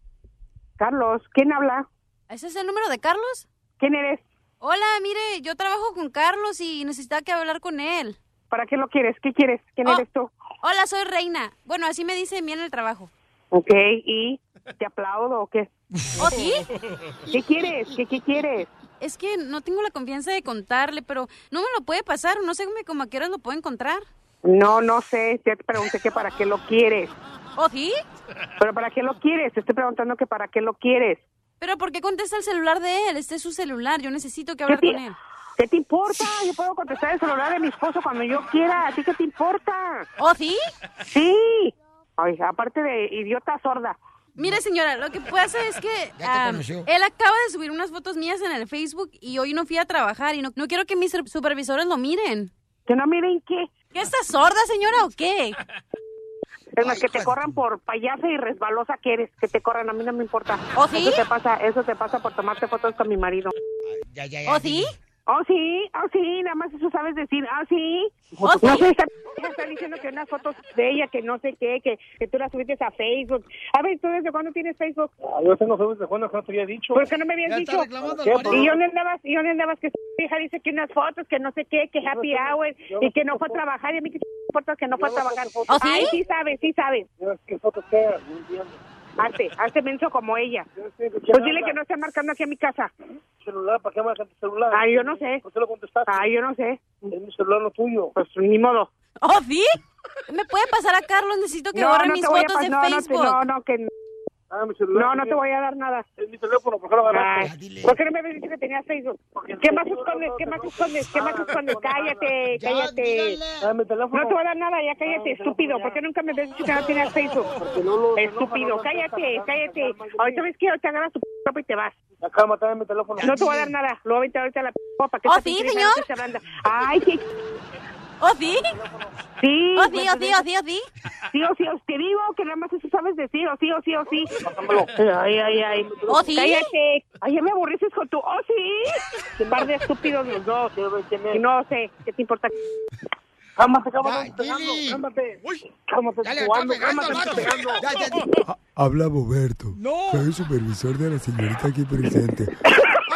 Carlos, ¿quién habla? ¿Ese es el número de Carlos? ¿Quién eres? Hola, mire, yo trabajo con Carlos y necesitaba que hablar con él. ¿Para qué lo quieres? ¿Qué quieres? ¿Quién Oh, eres tú? Hola, soy Reina. Bueno, así me dice mí en el trabajo. Ok, ¿y te aplaudo o qué? ¿Oh, sí? ¿Qué quieres? ¿Qué, qué quieres? Es que no tengo la confianza de contarle, pero no me lo puede pasar. No sé cómo a qué horas lo puedo encontrar. No, no sé. Ya te pregunté que para qué lo quieres. ¿Oh, sí? ¿Pero para qué lo quieres? Te estoy preguntando que para qué lo quieres. ¿Pero por qué contesta el celular de él? Este es su celular. Yo necesito que ¿Qué hablar con él. ¿Qué te importa? Yo puedo contestar el celular de mi esposo cuando yo quiera. ¿A ti qué te importa? ¿Oh, sí? Sí. Ay, aparte de idiota sorda. Mire, señora, lo que pasa es que te conoció. él acaba de subir unas fotos mías en el Facebook y hoy no fui a trabajar y no, no quiero que mis supervisores lo miren. ¿Que no miren qué? ¿Qué estás sorda, señora, o qué? Es más, que te corran por payasa y resbalosa que eres. Que te corran, a mí no me importa. ¿Oh, sí? Eso te pasa, eso te pasa por tomarte fotos con mi marido. Ya, ya, ¿Oh, sí? Oh, sí, oh, sí, nada más eso sabes decir. Ah, sí. ¿Oh, no sí? sé, está, está diciendo que unas fotos de ella, que no sé qué, que, que tú las subiste a Facebook. A ver, ¿tú desde cuándo tienes Facebook? Ah, yo tengo Facebook de cuándo que no te había dicho. ¿Por qué no me habías Ya dicho? está reclamando al ¿Qué, marido. ¿Y dónde andabas? ¿Y dónde andabas? Que vieja dice que unas fotos, que no sé qué, que happy tengo- hour, yo y no que no fue a trabajar, y a mí que importa que no fue a Yo no trabajar. ¿Oh, sí? Ay, sí sabes, sí sabes. ¿Qué fotos? No entiendo. Hazte, hazte menso como ella. ¿quién Pues dile que no esté marcando aquí a mi casa. ¿Celular? ¿Para qué marcas tu celular? Ay, yo no sé. ¿Por qué lo contestaste? Ay, yo no sé. Es mi celular, no tuyo. Pues ni modo. ¿Oh, sí? ¿Me puede pasar a Carlos? Necesito que No, borre no mis fotos de no, Facebook. No, no, que Ah, mi celular. no, no te voy a dar nada. Es mi teléfono, ¿por qué lo agarraste? Ay, ¿Por qué no me habías dicho que tenías Facebook? ¿Qué más escondes? ¿Qué más escondes? ¿Qué más escondes? Cállate, cállate. Teléfono. No te voy a dar nada, ya cállate, estúpido. ¿Por qué nunca me habías dicho que no tenías Facebook? Estúpido, cállate, cállate. Ahorita ves que ahorita agarras tu p- ropa y te vas. Dame mi teléfono. No te voy a dar nada. Luego vete ahorita a la p- para que ¿Oh, sí, señor? Ay, sí. ¿Oh, sí? Sí. ¿Oh, sí, pues, oh, sí, oh, sí, oh, sí? Sí o sí, o- te digo que nada más eso sabes decir, o sí, o sí, o sí. Ay, ay, ay. ¿Oh, sí? Cállate. Ay, ya me aburriste con tu, oh, sí. Un par de estúpidos los dos. No sé, ¿qué te importa? Cálmate, cálmate, cálmate. Cálmate, Dale, jugando, cálmate, pegando. Habla Roberto. No. Soy el supervisor de la señorita aquí presente.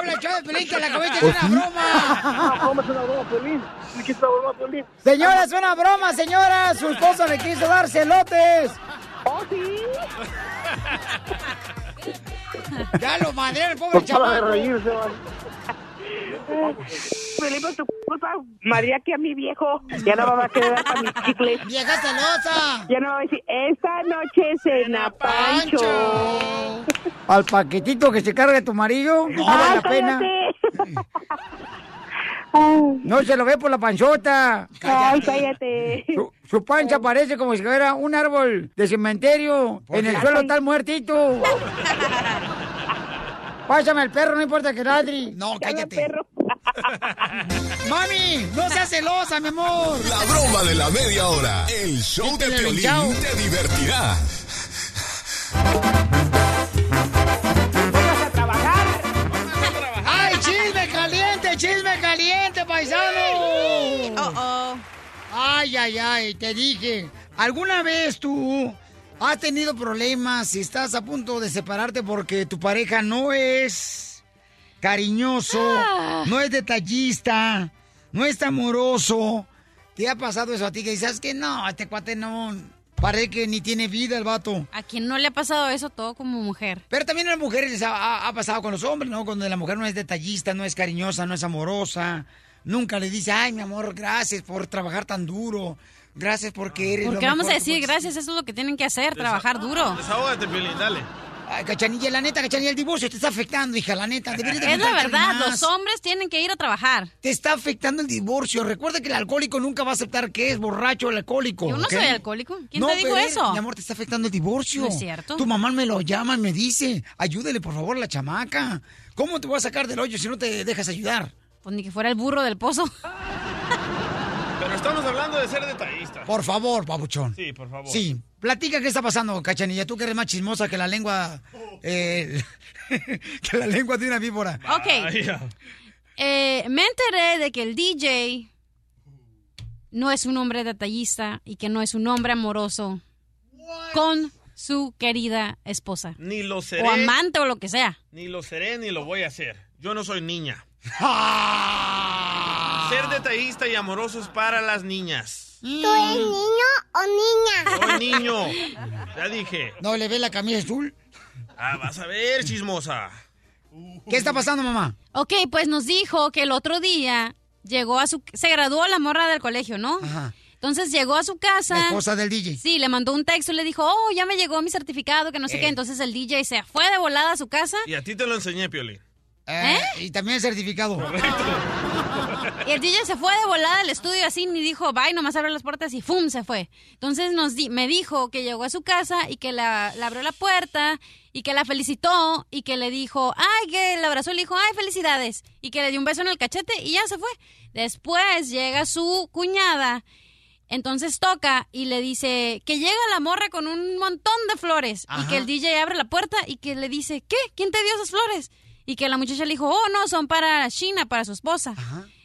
Habla el show de Pelín que le acabé de ¿Oh, hacer sí? una broma. No, ¿cómo es una broma, Piolín? ¿Sí que es una broma, Piolín? Señora, es una broma, señora. Su esposo le quiso dar celotes. Oh, sí. Ya lo madre el pobre Pues para de reírse, vale. Felipe, tu culpa, María, que a mi viejo ya no va a quedar a mis chicles. ¡Vieja celosa! Ya no va a decir, esta noche cena Pancho. Al paquetito que se carga tu marido, no vale Ay, la pena. No se lo ve por la panchota. Ay, cállate. Su, su pancha parece como si fuera un árbol de cementerio. En el suelo está el muertito. Pásame al perro, no importa que ladri. No, cállate. Mami, no seas celosa, mi amor. La broma de la media hora. El show de violín te divertirá. ¡Ay, chisme caliente, chisme caliente, paisano! Oh, oh. Ay, ay, ay, te dije. ¿Alguna vez tú has tenido problemas y estás a punto de separarte porque tu pareja no es cariñoso, Ah. no es detallista, no es amoroso? ¿Te ha pasado eso a ti que dices que no, este cuate no, parece que ni tiene vida el vato? ¿A quién no le ha pasado eso todo como mujer? Pero también a las mujeres les ha, ha- ha pasado con los hombres, ¿no? Cuando la mujer no es detallista, no es cariñosa, no es amorosa. Nunca le dice, ay, mi amor, gracias por trabajar tan duro. Gracias porque eres ¿Por lo qué vamos a decir gracias? Eso es lo que tienen que hacer, trabajar duro. Desahógate, dale. Ay, Cachanilla, la neta, Cachanilla, el divorcio te está afectando, hija, la neta. Deberías de Es la verdad, más. los hombres tienen que ir a trabajar. Te está afectando el divorcio. Recuerda que el alcohólico nunca va a aceptar que es borracho el alcohólico. Yo no soy alcohólico. ¿Quién No, te dijo pero eso? Mi amor, te está afectando el divorcio. No es cierto. Tu mamá me lo llama y me dice, ayúdele por favor la chamaca. ¿Cómo te voy a sacar del hoyo si no te dejas ayudar? Pues ni que fuera el burro del pozo. Pero estamos hablando de ser detallista. Por favor, babuchón. Sí, por favor. Sí, platica qué está pasando, Cachanilla. Tú que eres más chismosa que la lengua... eh, que la lengua de una víbora. Ok. Eh, me enteré de que el DJ no es un hombre detallista y que no es un hombre amoroso con su querida esposa. Ni lo seré. O amante o lo que sea. Ni lo seré ni lo voy a hacer. Yo no soy niña. Ser detallista y amoroso es para las niñas. ¿Tú eres niño o niña? Soy niño. Ya dije. ¿No le ves la camisa azul? Ah, vas a ver, chismosa. ¿Qué está pasando, mamá? Ok, pues nos dijo que el otro día llegó a su... Se graduó la morra del colegio, ¿no? Ajá. Entonces llegó a su casa. La esposa del DJ. Sí, le mandó un texto y le dijo, oh, ya me llegó mi certificado, que no sé Eh. qué. Entonces el DJ se fue de volada a su casa. Y a ti te lo enseñé, Pioli. Eh, Y también el certificado. Y el DJ se fue de volada al estudio así, ni dijo, bye, nomás abre las puertas y ¡fum! se fue. Entonces nos di- me dijo que llegó a su casa y que la, le abrió la puerta y que la felicitó y que le dijo, ay, que le abrazó y le dijo, ay, felicidades. Y que le dio un beso en el cachete y ya se fue. Después llega su cuñada, entonces toca y le dice que llega la morra con un montón de flores y Ajá. que el DJ abre la puerta y que le dice, ¿qué? ¿Quién te dio esas flores? Y que la muchacha le dijo, oh, no, son para China, para su esposa.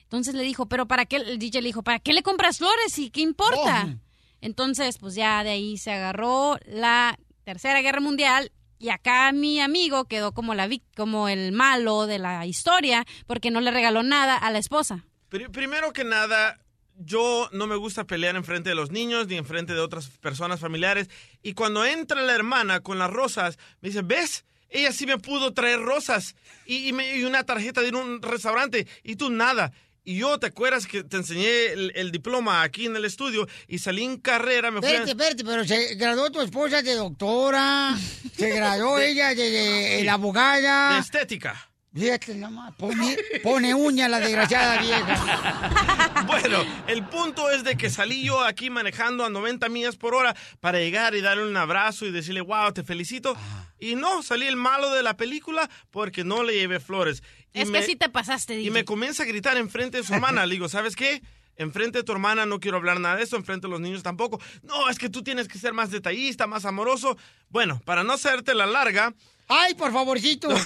Entonces le dijo, pero ¿para qué? El DJ le dijo, ¿para qué le compras flores y qué importa? Oh. Entonces, pues ya de ahí se agarró la Tercera Guerra Mundial y acá mi amigo quedó como, la, como el malo de la historia porque no le regaló nada a la esposa. Pri- primero que nada, yo no me gusta pelear en frente de los niños ni en frente de otras personas familiares. Y cuando entra la hermana con las rosas, me dice, ¿ves? Ella sí me pudo traer rosas y, y me- y una tarjeta de ir a un restaurante y tú nada. Y yo, ¿te acuerdas que te enseñé el, el diploma aquí en el estudio y salí en carrera? Me fui a- Espérate, espérate, pero se graduó tu esposa de doctora, se graduó De- ella de, de- la abogada. De estética. Fíjate nomás, pone, pone uña la desgraciada vieja. Bueno, el punto es de que salí yo aquí manejando a 90 millas por hora para llegar y darle un abrazo y decirle, wow, te felicito. Y no, salí el malo de la película porque no le llevé flores. Y es me- que sí te pasaste, DJ. Y me comienza a gritar enfrente de su hermana. Le digo, ¿sabes qué? Enfrente de tu hermana no quiero hablar nada de eso, enfrente de los niños tampoco. No, es que tú tienes que ser más detallista, más amoroso. Bueno, para no hacerte la larga. ¡Ay, por favorcito!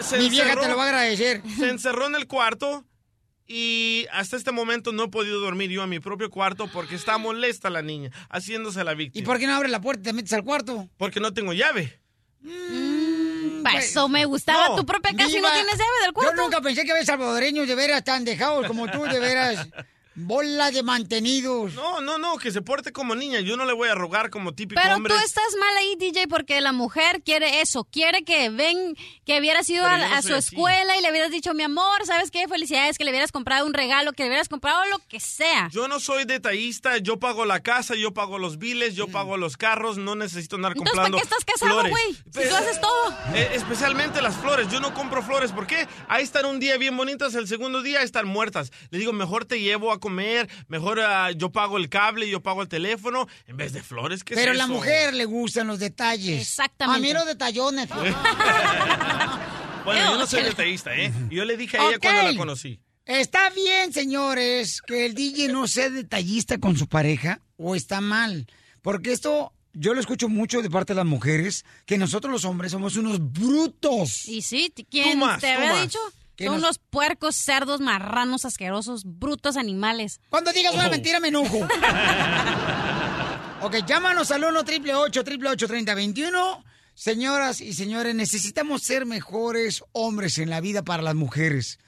se Mi vieja encerró- te lo va a agradecer. Se encerró en el cuarto y hasta este momento no he podido dormir yo en mi propio cuarto porque está molesta la niña, haciéndose la ¿Y víctima. por qué no abres la puerta y te metes al cuarto? Porque no tengo llave. Para eso me gustaba No, tu propia casa y no tienes llave del cuarto. Yo nunca pensé que había salvadoreños de veras tan dejados como tú, de veras. Bola de mantenidos. No, no, no, que se porte como niña. Yo no le voy a rogar como típico Pero hombre. tú estás mal ahí, DJ, porque la mujer quiere eso. Quiere que ven, que hubieras ido Pero a, no su así. escuela y le hubieras dicho, mi amor, ¿sabes qué? Felicidades, que le hubieras comprado un regalo, que le hubieras comprado lo que sea. Yo no soy detallista, yo pago la casa, yo pago los biles, yo pago los carros, no necesito andar Entonces, ¿para comprando qué estás casado, güey? Si Pero- tú haces todo. Eh, especialmente las flores, yo no compro flores, ¿por qué? Ahí están un día bien bonitas, el segundo día están muertas. Le digo, mejor te llevo a comer, mejor ah, yo pago el cable, yo pago el teléfono, en vez de flores, ¿qué Pero a la eso? mujer le gustan los detalles. Exactamente. A mí los detallones. Bueno, yo no soy detallista, ¿eh? Yo le dije a ella cuando la conocí. ¿Está bien, señores, que el DJ no sea detallista con su pareja o está mal? Porque esto yo lo escucho mucho de parte de las mujeres, que nosotros los hombres somos unos brutos. Y sí, ¿quién Tú más, te había más. dicho? Son nos- unos puercos, cerdos, marranos, asquerosos, brutos animales. Cuando digas Oh. una mentira me enojo. ok, llámanos al 1 888 3021 Señoras y señores, necesitamos ser mejores hombres en la vida para las mujeres.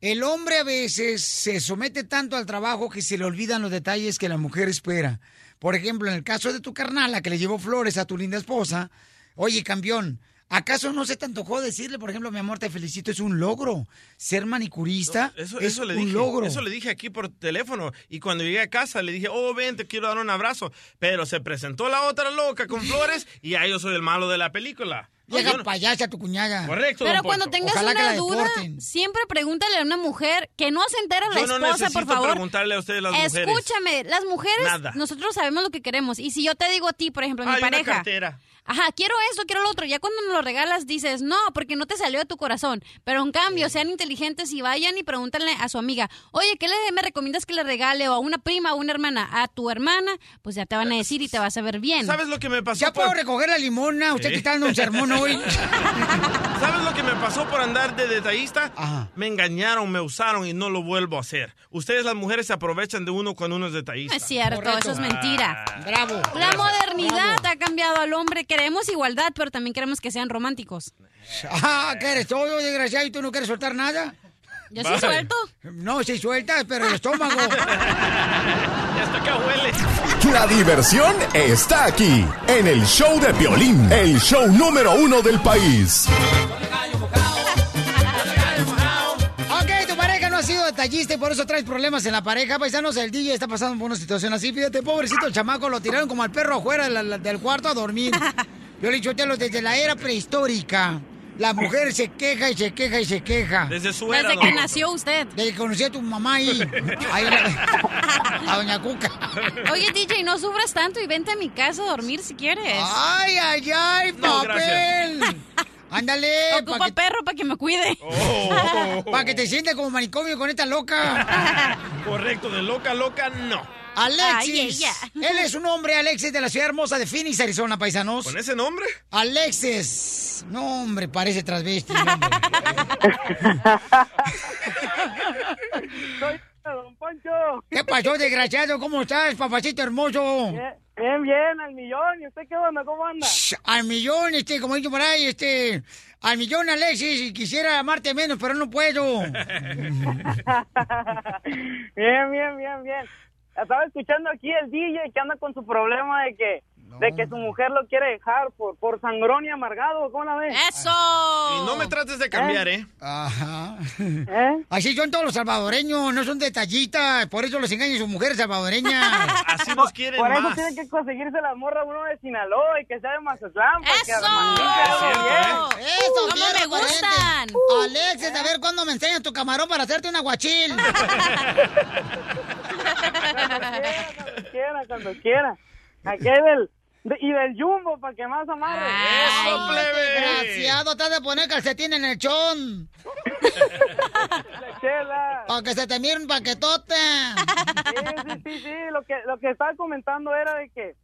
El hombre a veces se somete tanto al trabajo que se le olvidan los detalles que la mujer espera. Por ejemplo, en el caso de tu carnala que le llevó flores a tu linda esposa, oye, campeón, ¿acaso no se te antojó decirle, por ejemplo, mi amor, te felicito, es un logro? Ser manicurista Eso, es eso le un dije, logro. eso le dije aquí por teléfono. Y cuando llegué a casa le dije, oh, ven, te quiero dar un abrazo. Pero se presentó la otra loca con flores y ya yo soy el malo de la película. Llega Yo no- payasa tu cuñada. Correcto. Pero cuando tengas Ojalá una duda, deporten. siempre pregúntale a una mujer que no se entera la Yo no esposa, necesito por favor. preguntarle a ustedes las mujeres. Escúchame, las mujeres, Nada. nosotros sabemos lo que queremos. Y si yo te digo a ti, por ejemplo, mi Hay una pareja, cartera. Ajá, quiero esto, quiero lo otro, ya cuando nos lo regalas dices, no, porque no te salió de tu corazón. Pero en cambio, sean inteligentes y vayan y pregúntenle a su amiga, oye, ¿qué le me recomiendas que le regale? O a una prima o una hermana, a tu hermana, pues ya te van a decir y te vas a ver bien. ¿Sabes lo que me pasó? ¿Ya por- puedo recoger la limona? Usted Sí. que está dando un sermón hoy. ¿Sabes lo que me pasó por andar de detallista? Me engañaron, me usaron y no lo vuelvo a hacer. Ustedes las mujeres se aprovechan de uno cuando uno es detallista. No es cierto, eso es mentira. Bravo. La modernidad ha cambiado al hombre. Queremos igualdad, pero también queremos que sean románticos. Ah, ¿qué eres todo, desgraciado? ¿Y tú no quieres soltar nada? Yo sí suelto. No, sí sueltas, pero el estómago. Y hasta acá huele. La diversión está aquí, en el show de Piolín, el show número uno del país. Detallista y por eso traes problemas en la pareja. Paisanos, el DJ está pasando por una situación así. Fíjate, pobrecito el chamaco, lo tiraron como al perro afuera de la- la- del cuarto a dormir. Yo le he dicho, Telo, desde la era prehistórica, la mujer se queja y se queja y se queja. Desde su Desde era, que don Poncho. nació usted. Desde que conocí a tu mamá ahí. ahí la- a doña Cuca. Oye, DJ, no sufras tanto y vente a mi casa a dormir si quieres. ¡Ay, ay, ay, No, papel! Ándale, Ocupa para que, perro para que me cuide. Oh. pa' que te sientes como manicomio con esta loca. Correcto, de loca, loca, no. Alexis. Ay. Él es un hombre, Alexis, de la ciudad hermosa de Phoenix, Arizona, paisanos. ¿Con ese nombre? Alexis. No, hombre, parece transvesti. hombre. Soy Don Poncho. ¿Qué pasó, desgraciado? ¿Cómo estás, papacito hermoso? Bien, bien, bien, al millón. ¿Y usted qué onda? ¿Cómo anda? Shh, Al millón, este, como dicho por ahí, este, al millón, Alexis, y quisiera amarte menos, pero no puedo. Bien, bien, bien, bien. Estaba escuchando aquí el DJ que anda con su problema de que de que su mujer lo quiere dejar por por sangrón y amargado. ¿Cómo la ves? ¡Eso! Y no me trates de cambiar, ¿eh? Ajá. ¿Eh? Así son todos los salvadoreños, no son detallistas, por eso los engañan sus mujeres salvadoreñas. Así nos quieren Por eso más. tiene que conseguirse la morra uno de Sinaloa y que sea de Mazatlán. ¡Eso! algo bien. Eso, ¿Cómo me gustan? Alexis, a ver cuándo me enseñas tu camarón para hacerte un aguachil. Cuando quiera, cuando quiera. Aquí hay del, de- y del jumbo para que más amarre. ¡Eso, plebe! Desgraciado, te has de poner calcetín en el chón. Para que se te mire un paquetote. Sí, sí, sí, sí. Lo que, lo que estaba comentando era de que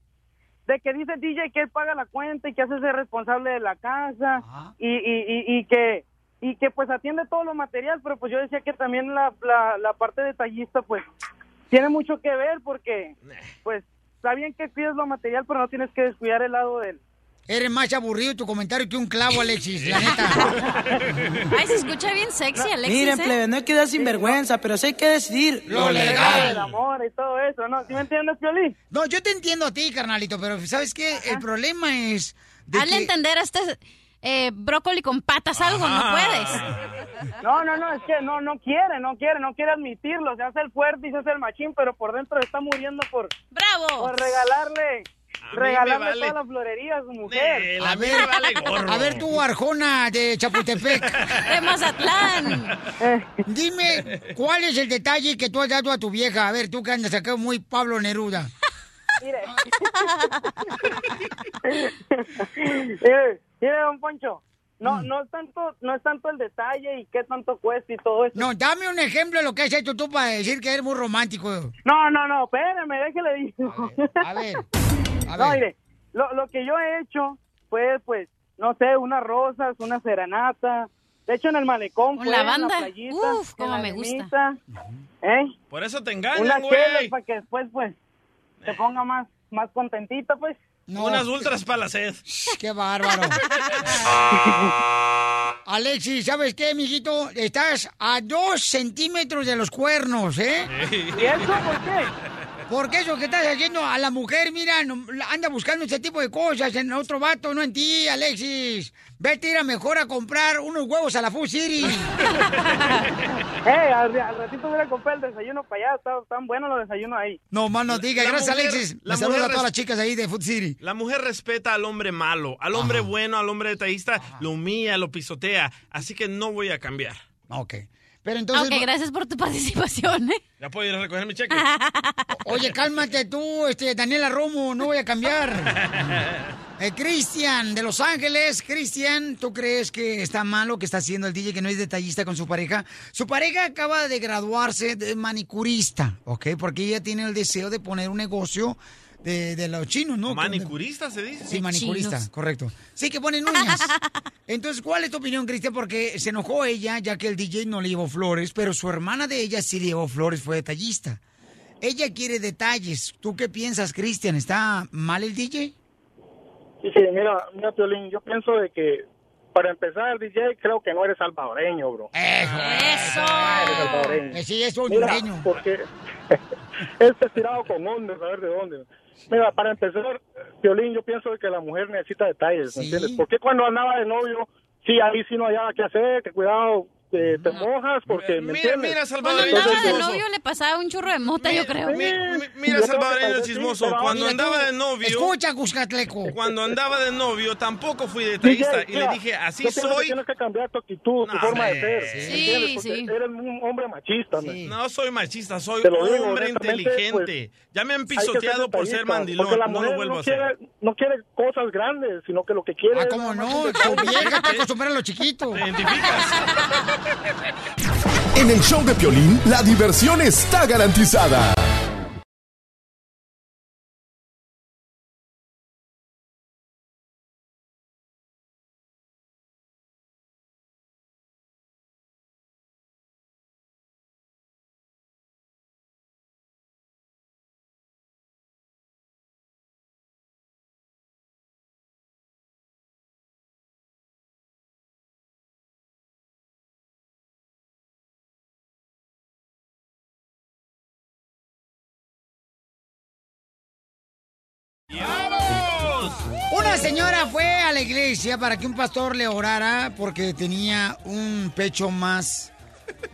de que dice DJ que él paga la cuenta y que hace ser responsable de la casa y, y, y, y que y que pues atiende todo lo material, pero pues yo decía que también la, la, la parte detallista pues tiene mucho que ver porque pues está bien que cuides lo material, pero no tienes que descuidar el lado del, eres más aburrido tu comentario que un clavo, Alexis, la neta. Ay, se escucha bien sexy, Alexis. Miren, ¿eh? plebe, no hay que dar sinvergüenza, pero sí hay que decidir Lo legal. El amor y todo eso, ¿no? ¿Sí me entiendes, Piolín? No, yo te entiendo a ti, carnalito, pero ¿sabes qué? El problema es de Hazle que... entender a este eh, brócoli con patas algo, no puedes. No, no, no, es que no, no quiere, no quiere, no quiere admitirlo. Se hace el fuerte y se hace el machín, pero por dentro está muriendo por, ¡Bravo! por regalarle, regalarle vale- toda la florería a su mujer. A ver, a ver tú, Arjona de Chapultepec. De Mazatlán. Dime, ¿cuál es el detalle que tú has dado a tu vieja? A ver, tú que andas acá muy Pablo Neruda. Mire. mire, don Poncho. No, no es tanto, no es tanto el detalle y qué tanto cuesta y todo eso. No, dame un ejemplo de lo que has hecho tú para decir que eres muy romántico. No, no, no, espérame, déjele digo. A ver, a No, ver. mire, lo, lo que yo he hecho fue, pues, no sé, unas rosas, una serenata. De hecho, en el malecón Con fue, la en banda. playita, Uf, cómo la me gusta. ¿Eh? Por eso te engañan, güey. para que después, pues, se ponga más, más contentita, pues. Unas ultras para la sed. Qué bárbaro. Alexis, ¿sabes qué, mijito? Estás a dos centímetros de los cuernos, ¿eh? ¿Y eso por qué? Porque eso que estás haciendo a la mujer, mira, anda buscando ese tipo de cosas en otro vato, no en ti, Alexis. Vete a ir a mejor a comprar unos huevos a la Food City. Eh, al, al ratito voy a comprar el desayuno para allá. Están, buenos los desayunos ahí. No, mano, diga, La gracias, mujer- Alexis. la Me saluda a todas las chicas ahí de Food City. La mujer respeta al hombre malo, al hombre bueno, al hombre detallista, lo humilla, lo pisotea. Así que no voy a cambiar. Ok. Pero entonces... Ok, gracias por tu participación, ¿eh? Ya puedo ir a recoger mi cheque. Oye, cálmate tú, este, Daniela Romo, no voy a cambiar. Eh, Cristian, de Los Ángeles. Cristian, ¿tú crees que está mal lo que está haciendo el DJ, que no es detallista con su pareja? Su pareja acaba de graduarse de manicurista, ¿ok? Porque ella tiene el deseo de poner un negocio de, de los chinos, ¿no? Manicurista se dice. Sí, manicurista, correcto. Sí, que ponen uñas. Entonces, ¿cuál es tu opinión, Cristian? Porque se enojó ella, ya que el DJ no le llevó flores, pero su hermana de ella sí le llevó flores, fue detallista. Ella quiere detalles. ¿Tú qué piensas, Cristian? ¿Está mal el DJ? Sí, sí, mira, mira, Piolín, yo pienso de que para empezar, DJ, creo que no eres salvadoreño, bro. ¡Eso! Eres salvadoreño. Eh, Sí, es un Mira, hondureño. porque es tirado con ondas, a ver de dónde. Mira, para empezar, Piolín, yo pienso que la mujer necesita detalles, ¿me entiendes? Porque cuando andaba de novio, sí, ahí sí no había qué hacer, que cuidado, te mojas, porque, ¿me Mira, entiendes? mira, Cuando Salvador. andaba de novio le pasaba un churro de mota, yo creo. Mira, salvadoreño chismoso. Cuando andaba de novio. Escucha, Cuscatleco. Cuando andaba de novio, tampoco fui detallista. Y le dije, así yo soy. Tienes que cambiar tu actitud, tu No, forma de ser. ¿me Sí, sí. Eres un hombre machista, ¿me? No soy machista, soy Te digo, hombre honestamente, inteligente. ya me han ser pisoteado por ser mandilón. Porque la No lo vuelvo no a hacer. no quiere cosas grandes, sino que lo que quiere Ah, ¿cómo no? un Tu vieja está acostumbrada a lo chiquito. En el show de Piolín, la diversión está garantizada. Señora fue a la iglesia para que un pastor le orara porque tenía un pecho más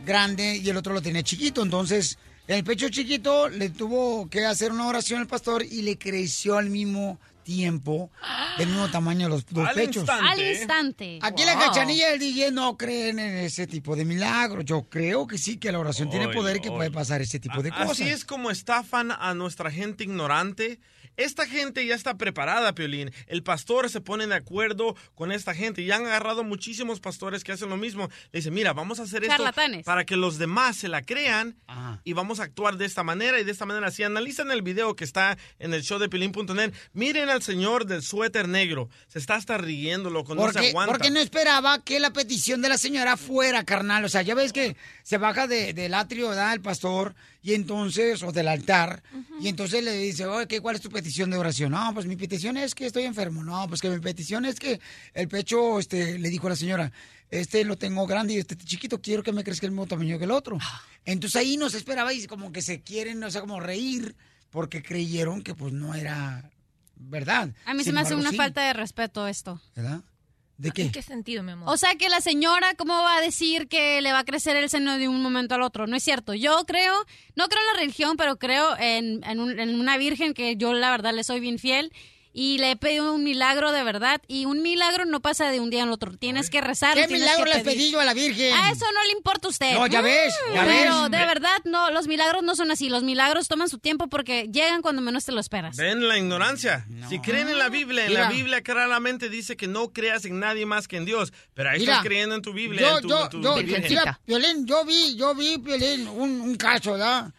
grande y el otro lo tenía chiquito. Entonces, el pecho chiquito le tuvo que hacer una oración al pastor y le creció al mismo tiempo, del mismo tamaño los dos Al pechos. instante. Al instante. Aquí la Wow. cachanilla del DJ no creen en ese tipo de milagros. Yo creo que sí, que la oración tiene Ay, poder y que puede pasar ese tipo de cosas. Así es como estafan a nuestra gente ignorante. Esta gente ya está preparada, Piolín. El pastor se pone de acuerdo con esta gente. Y han agarrado muchísimos pastores que hacen lo mismo. Le dicen, mira, vamos a hacer esto para que los demás se la crean y vamos a actuar de esta manera y de esta manera. Si analizan el video que está en el show de Piolín.net, miren al señor del suéter negro. Se está hasta riendo, loco, no se Porque, aguanta. porque no esperaba que la petición de la señora fuera, carnal. O sea, ya ves que se baja de- del atrio, ¿verdad? El pastor, y entonces, o del altar, y entonces le dice, oye, ¿qué, ¿cuál es tu petición de oración? No, pues mi petición es que estoy enfermo. No, pues que mi petición es que el pecho, este, le dijo la señora, este lo tengo grande y este chiquito, quiero que me crezca el mismo tamaño que el otro. Entonces ahí no se esperaba y como que se quieren, o sea, como reír, porque creyeron que pues no era verdad. A mí se me hace embargo, una sí, falta de respeto esto. ¿Verdad? ¿De qué? ¿En qué sentido, mi amor? O sea que la señora, ¿cómo va a decir que le va a crecer el seno de un momento al otro? No es cierto. Yo creo, no creo en la religión, pero creo en, en un- en una virgen que yo la verdad le soy bien fiel. Y le he pedido un milagro de verdad. Y un milagro no pasa de un día al otro. Tienes que rezar. ¿Qué milagro le has pedir. pedido a la Virgen? A eso no le importa a usted. No, ya ves, ya Pero ves. de verdad, no, los milagros no son así. Los milagros toman su tiempo porque llegan cuando menos te lo esperas. Ven la ignorancia. Si creen en la Biblia, en la. Biblia claramente dice que no creas en nadie más que en Dios. Pero ahí Mira, estás creyendo en tu Biblia, Yo, en tu, yo, en tu yo, Virgen. mira, Piolín, yo vi, yo vi, Piolín, un, un caso, ¿verdad?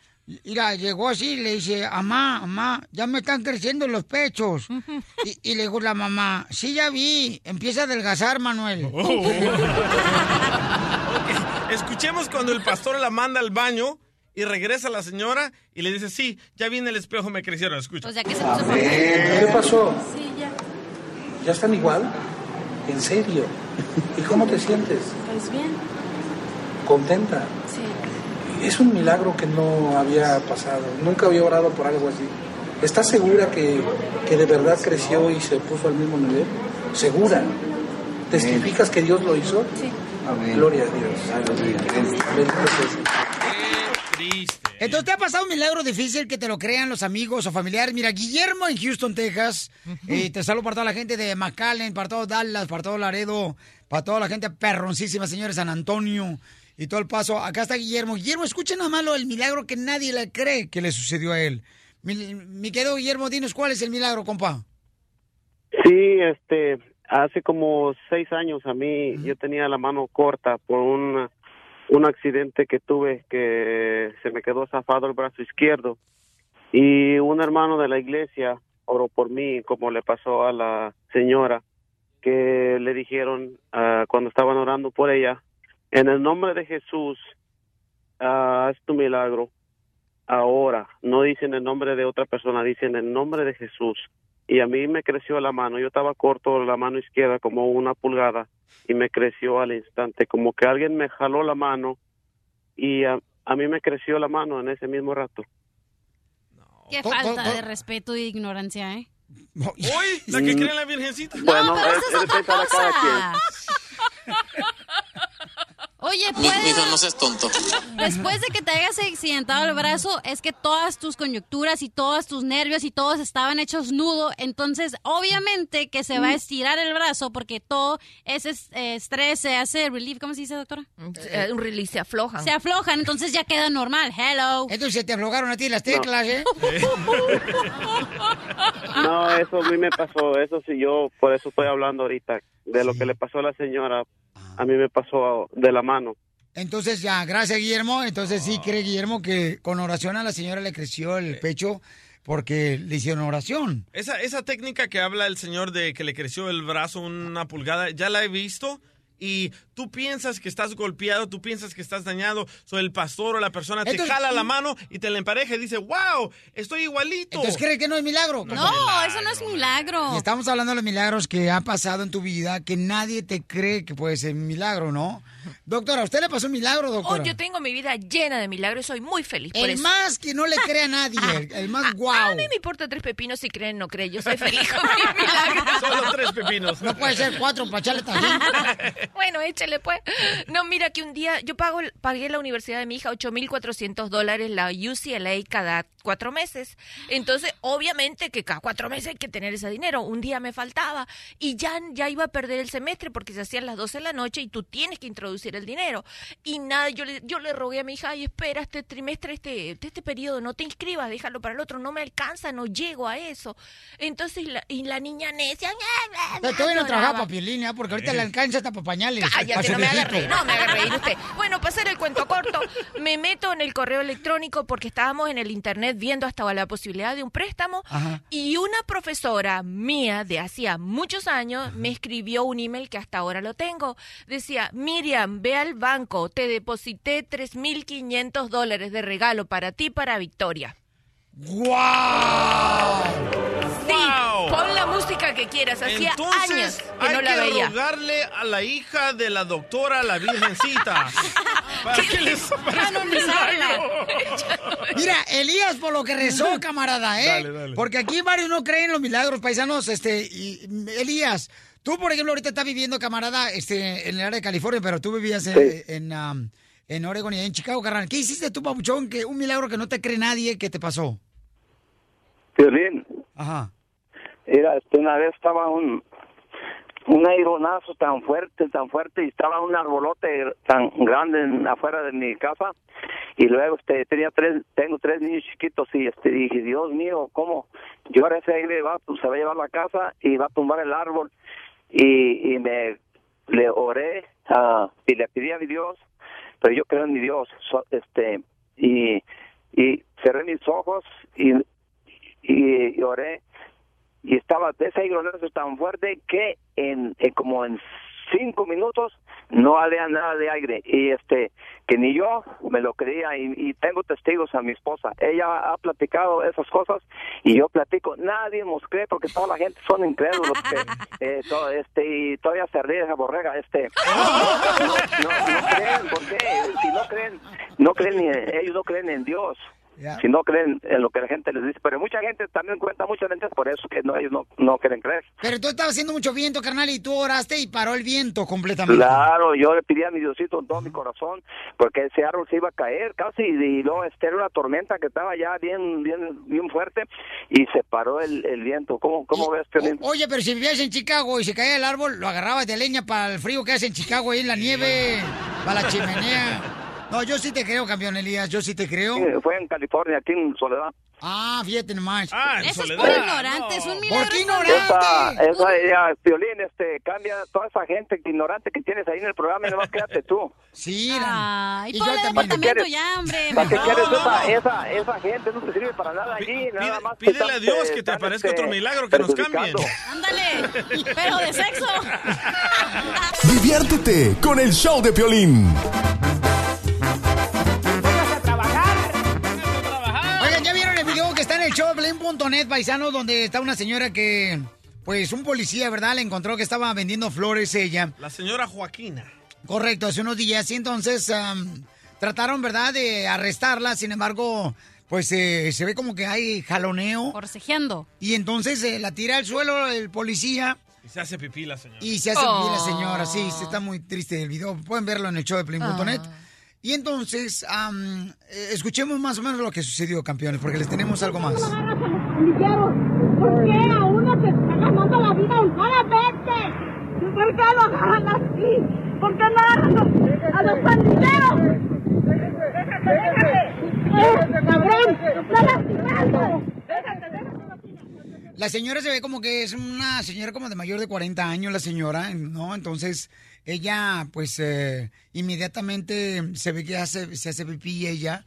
Mira, llegó así y le dice, mamá, mamá, ya me están creciendo los pechos. y, y le dijo la mamá, sí, ya vi, empieza a adelgazar, Manuel. Escuchemos cuando el pastor la manda al baño y regresa la señora y le dice, sí, ya vi en el espejo, me crecieron. Escucha. O sea que se ver, ¿qué pasó? Sí, ya. ¿Ya están igual? ¿En serio? ¿Y cómo te sientes? Pues bien. ¿Contenta? Sí. Es un milagro que no había pasado. Nunca había orado por algo así. ¿Estás segura que, que de verdad creció y se puso al mismo nivel? ¿Segura? ¿Testificas que Dios lo hizo? Sí. Gloria a Dios. Sea. Entonces, ¿te ha pasado un milagro difícil que te lo crean los amigos o familiares? Mira, Guillermo en Houston, Texas. eh, te saludo para toda la gente de McAllen, para todo Dallas, para todo Laredo, para toda la gente perroncísima, señores, San Antonio y todo el paso. Acá está Guillermo. Guillermo, escucha nada más lo del milagro que nadie le cree que le sucedió a él. Mi, mi querido Guillermo, dinos cuál es el milagro, compa. Sí, este, hace como seis años a mí yo tenía la mano corta por un, un accidente que tuve que se me quedó zafado el brazo izquierdo y un hermano de la iglesia oró por mí como le pasó a la señora que le dijeron ah, cuando estaban orando por ella en el nombre de Jesús ah, haz tu milagro ahora no dicen el nombre de otra persona dicen el nombre de Jesús y a mí me creció la mano. Yo estaba corto la mano izquierda como una pulgada y me creció al instante, como que alguien me jaló la mano y a, a mí me creció la mano en ese mismo rato. Qué falta de respeto y ignorancia, ¿eh? Hoy, la que cree en la virgencita. Bueno, pero es- eso es es otra pensar a cada cosa. Oye, Mi- puedes... mijo, no seas tonto. Después de que te hayas accidentado el brazo, es que todas tus coyunturas y todos tus nervios y todos estaban hechos nudo. Entonces, obviamente que se va a estirar el brazo porque todo ese eh, estrés se hace relief. ¿Cómo se dice, doctora? Eh, un release, se aflojan. Se aflojan, entonces ya queda normal. Hello. Entonces te aflojaron a ti las teclas, ¿eh? No, eso a mí me pasó, eso sí, yo por eso estoy hablando ahorita, de lo que le pasó a la señora, a mí me pasó de la mano. Entonces ya, gracias Guillermo. Entonces sí cree Guillermo que con oración a la señora le creció el pecho porque le hicieron oración. Esa, esa técnica que habla el señor de que le creció el brazo una pulgada, ya la he visto. Y tú piensas que estás golpeado, tú piensas que estás dañado. So el pastor o la persona te Entonces- jala la mano y te la empareja y dice, wow, estoy igualito. Entonces cree que no es milagro. No, eso no es milagro. Y estamos hablando de los milagros que ha pasado en tu vida, que nadie te cree que puede ser un milagro, ¿no? Doctora, ¿a usted le pasó un milagro, Oh, doctora? yo tengo mi vida llena de milagros y soy muy feliz por el eso. más que no le cree a nadie, el, el más guau. A mí me importa tres pepinos si creen o no creen. Yo soy feliz con milagros. Solo tres pepinos. No puede ser cuatro para echarle tajín. Bueno, échale pues. No, mira que un día yo pago, pagué la universidad de mi hija 8.400 dólares, la UCLA, cada cuatro meses. Entonces, obviamente que cada cuatro meses hay que tener ese dinero. Un día me faltaba y ya, ya iba a perder el semestre porque se hacían las 12 de la noche y tú tienes que introducir el dinero. Y nada, yo le, yo le rogué a mi hija, ay, espera, este trimestre, este, este periodo, no te inscribas, déjalo para el otro, no me alcanza, no llego a eso. Entonces, la, y la niña necia... Pero todavía no trabajaba para Piolín, ¿eh? porque ahorita le alcanza hasta para pañales. Cállate, su no me reír, no me usted. Bueno, para hacer el cuento corto, me meto en el correo electrónico porque estábamos en el internet viendo hasta la posibilidad de un préstamo Ajá. y una profesora mía de hacía muchos años me escribió un email que hasta ahora lo tengo. Decía, Miriam, ve al banco, te deposité 3.500 dólares de regalo para ti, para Victoria. ¡Guau! Sí, pon la música que quieras. Hacía Entonces, años que hay no la que veía. rogarle a la hija de la doctora, la virgencita, para que les aparezca un milagro. Mira, Elías por lo que rezó, camarada, ¿eh? Dale, dale. Porque aquí varios no creen en los milagros, paisanos. Este, y, Elías, tú, por ejemplo, ahorita estás viviendo, camarada, este, en el área de California, pero tú vivías en, Sí. en, um, en Oregon y en Chicago, carnal. ¿Qué hiciste tú, papuchón? Que un milagro que no te cree nadie que te pasó. Violín, Ajá. mira, este, una vez estaba un, un aironazo tan fuerte, tan fuerte, y estaba un arbolote tan grande en- afuera de mi casa, y luego este, tenía tres, tengo tres niños chiquitos, y este, dije, Dios mío, ¿cómo? Yo ahora ese aire va, pues, se va a llevar la casa y va a tumbar el árbol, y, y me le oré ah, y le pedí a mi Dios, pero yo creo en mi Dios, so- este, y, y cerré mis ojos y y, y oré y estaba ese aironazo tan fuerte que en, en como en cinco minutos no había nada de aire. Y este que ni yo me lo creía y, y tengo testigos a mi esposa. Ella ha platicado esas cosas y yo platico. Nadie nos cree porque toda la gente son incrédulos eh, todo, este y todavía se ríe esa borrega este. No, no, no creen porque si no creen no creen ni ellos no creen en Dios si no creen en lo que la gente les dice pero mucha gente también cuenta muchas mentiras por eso que no ellos no, no quieren creer Pero tú estabas haciendo mucho viento, carnal, y tú oraste y paró el viento completamente. Claro, yo le pedí a mi Diosito con todo mi corazón, porque ese árbol se iba a caer casi, y luego este, era una tormenta que estaba ya bien bien bien fuerte, y se paró el, el viento. ¿Cómo, cómo ves, Piolín? Oye, pero si vivías en Chicago y se caía el árbol, lo agarrabas de leña para el frío que hace en Chicago ahí en la nieve, para la chimenea. No, yo sí te creo, campeón Elías, yo sí te creo. Sí, Fue en California, aquí en Soledad. Ah, fíjate nomás. Ah, Eso es por ignorante, es un milagro. ¿Por qué Esa, ignorante? esa, ya, Piolín, este, cambia toda esa gente ignorante que tienes ahí en el programa y nomás quédate tú. Sí, Ay, Y yo el también. departamento ya, hombre. ¿Para qué mejor. quieres esa, esa, esa gente? No te sirve para nada allí, nada más. pídele a Dios eh, que te aparezca este, otro milagro que nos cambien. Ándale, pero de sexo. Diviértete con el show de Piolín. Oigan, ¿ya vieron el video que está en el showblame.net, paisanos, donde está una señora que, pues, un policía, ¿verdad? Le encontró que estaba vendiendo flores ella. La señora Joaquina. Correcto, hace unos días. Y entonces am, trataron, ¿verdad?, de arrestarla. Sin embargo, pues eh, se ve como que hay jaloneo. Forcejeando. Y entonces eh, la tira al suelo el policía Y se hace pipí la señora. y se hace pipí la Oh. señora. Sí, sí, está muy triste el video. Pueden verlo en el show de Play.net. Y entonces, eh, escuchemos más o menos lo que sucedió, campeones, porque les tenemos algo más. ¿Por qué a uno se está ganando la vida? ¿Por qué lo agarran así? ¿Por qué no agarran a los. La señora se ve como que es una señora como de mayor de 40 años, la señora, ¿no? Entonces, ella, pues, eh, inmediatamente se ve que hace, se hace pipí ella.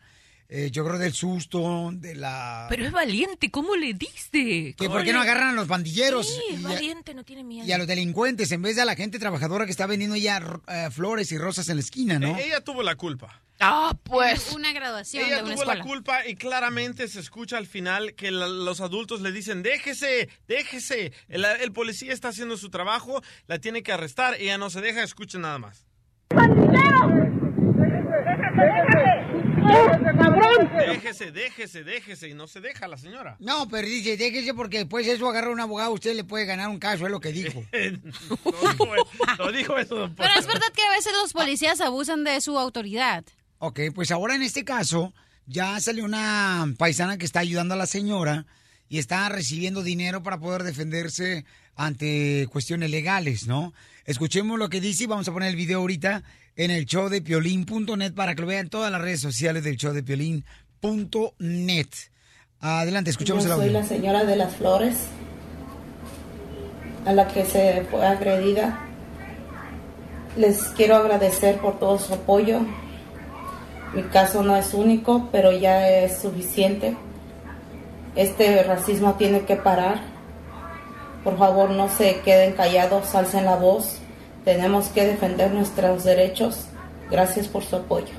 Eh, yo creo del susto, de la... Pero es valiente, ¿cómo le diste? que por qué no agarran a los pandilleros Sí, es a, valiente, no tiene miedo. y a los delincuentes en vez de a la gente trabajadora que está vendiendo ya eh, flores y rosas en la esquina, ¿no? Eh, Ella tuvo la culpa. Ah, pues. Una graduación Ella de una tuvo la culpa y claramente se escucha al final que la- los adultos le dicen, déjese, déjese. El, el policía está haciendo su trabajo, la tiene que arrestar, ella no se deja, escucha nada más. Déjese, déjese, déjese y no se deja la señora. No, pero dice, déjese porque después eso agarra un abogado, usted le puede ganar un caso, es lo que dijo. no, dijo, no dijo eso. don Pero es verdad que a veces los policías abusan de su autoridad. Ok, pues ahora en este caso ya salió una paisana que está ayudando a la señora y está recibiendo dinero para poder defenderse ante cuestiones legales, ¿no? Escuchemos lo que dice y vamos a poner el video ahorita en el show de piolín.net para que lo vean todas las redes sociales del show de piolín.net. Adelante, escuchemos Yo el soy audio. la señora de las flores a la que se fue agredida. Les quiero agradecer por todo su apoyo. Mi caso no es único, pero ya es suficiente. Este racismo tiene que parar. Por favor, no se queden callados, alcen la voz. Tenemos que defender nuestros derechos. Gracias por su apoyo.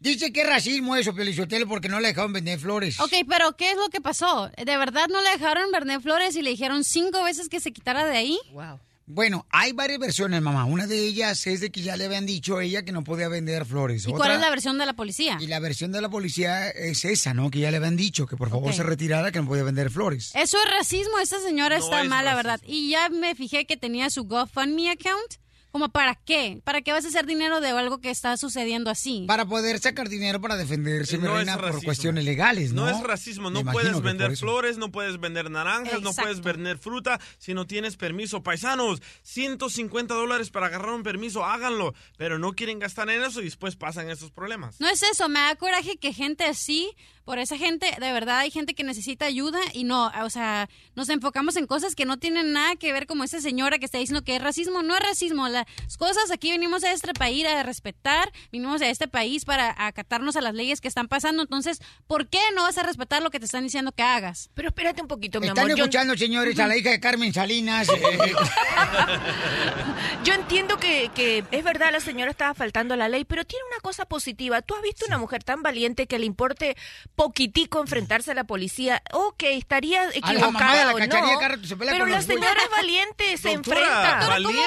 Dice que es racismo eso, Pelizotelo, porque no le dejaron vender flores. Ok, pero ¿qué es lo que pasó? ¿De verdad no le dejaron vender flores y le dijeron cinco veces que se quitara de ahí? Wow. Bueno, hay varias versiones, mamá. Una de ellas es de que ya le habían dicho a ella que no podía vender flores. ¿Y cuál es la versión de la policía? Y la versión de la policía es esa, ¿no? Que ya le habían dicho que por favor se retirara, que no podía vender flores. Eso es racismo, esta señora No está es mal, la verdad. Y ya me fijé que tenía su GoFundMe account. ¿Como para qué? ¿Para qué vas a hacer dinero de algo que está sucediendo así? Para poder sacar dinero para defenderse, mi No es reina, por cuestiones legales, ¿no? No es racismo, no puedes vender flores, no puedes vender naranjas, no puedes vender fruta si no tienes permiso. Paisanos, 150 dólares para agarrar un permiso, háganlo, pero no quieren gastar en eso y después pasan esos problemas. No es eso, me da coraje que gente así, por esa gente, de verdad hay gente que necesita ayuda y no, o sea, nos enfocamos en cosas que no tienen nada que ver como esa señora que está diciendo que es racismo, no es racismo, las cosas aquí venimos a este país a respetar, vinimos a este país para acatarnos a las leyes que están pasando, entonces, ¿por qué no vas a respetar lo que te están diciendo que hagas? Pero espérate un poquito, mi Están amor. Yo- escuchando, señores, a la hija de Carmen Salinas. eh, Yo entiendo que, que es verdad, la señora estaba faltando a la ley, pero tiene una cosa positiva. ¿Tú has visto una mujer tan valiente que le importe poquitico enfrentarse a la policía? Ok, estaría A la mamá de equivocada la o cacharilla, no, se pelea pero la señora es valiente, se Doctora, enfrenta. valiente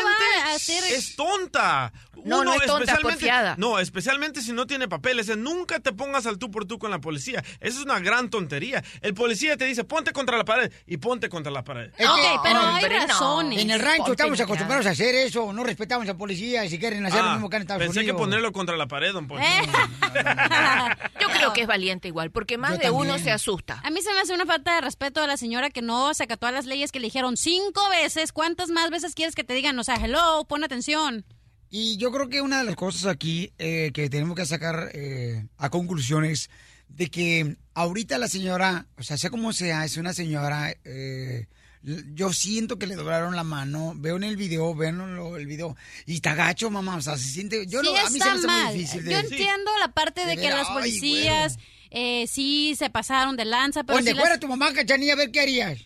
es tonta. No, no es tonta, especialmente-. No, especialmente si no tiene papeles. eh, Nunca te pongas al tú por tú con la policía. Eso es una gran tontería. El policía te dice, ponte contra la pared y ponte contra la pared. Es que- pero hay razones. En el rancho Ponte estamos acostumbrados a hacer eso. No respetamos a la policía y si quieren hacer lo Ah, mismo que en Estados pensé Unidos. que ponerlo contra la pared, don Poncho. Yo creo que es valiente igual, porque más Yo de uno se asusta. A mí se me hace una falta de respeto a la señora que no se acató a las leyes que le dijeron cinco veces. ¿Cuántas más veces quieres que te digan? O sea, hello, pon atención. Y yo creo que una de las cosas aquí eh, que tenemos que sacar eh, a conclusiones de que ahorita la señora, o sea, sea como sea, es una señora, eh, yo siento que le doblaron la mano, veo en el video, lo- el video, y está gacho, mamá, o sea, se siente, yo sí lo- a mí se me hace mal. muy difícil. De, Yo entiendo la parte de, De que ver, las policías eh, sí se pasaron de lanza, pero Donde si fuera las... tu mamá, cachanilla, a ver qué harías.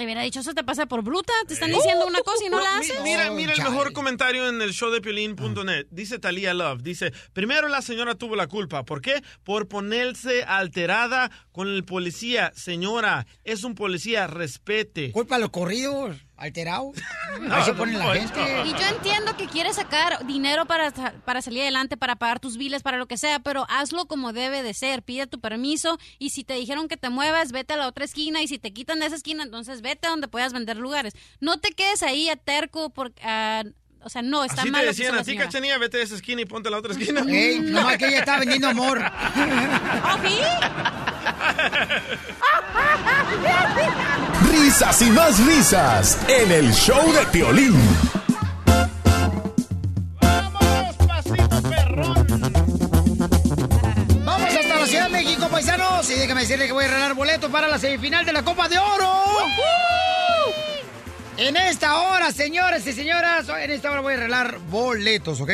Le hubiera dicho, eso te pasa por bruta, te están diciendo una cosa y no la haces. Mira, mira el mejor comentario en el show de Piolín.net. Dice Talia Love, dice, primero la señora tuvo la culpa. ¿Por qué? Por ponerse alterada con el policía. Señora, es un policía, respete. Culpa a los corridos, alterados. No, Ahí se no pone la gente. Y yo entiendo que quieres sacar dinero para, para salir adelante, para pagar tus biles, para lo que sea, pero hazlo como debe de ser. Pide tu permiso y si te dijeron que te muevas, vete a la otra esquina y si te quitan de esa esquina, entonces vete a donde puedas vender lugares. No te quedes ahí a terco porque... ah, o sea, no, está Así mal. te decían a ti, cachanilla, vete a esa esquina y ponte a la otra esquina. Ey, nomás que ella está vendiendo amor. Risas y más risas en el show de Piolín. Vamos hasta la Ciudad de México, paisanos. Y déjame decirle que voy a regalar boletos para la semifinal de la Copa de Oro. En esta hora, señores y señoras, en esta hora voy a regalar boletos, ¿ok?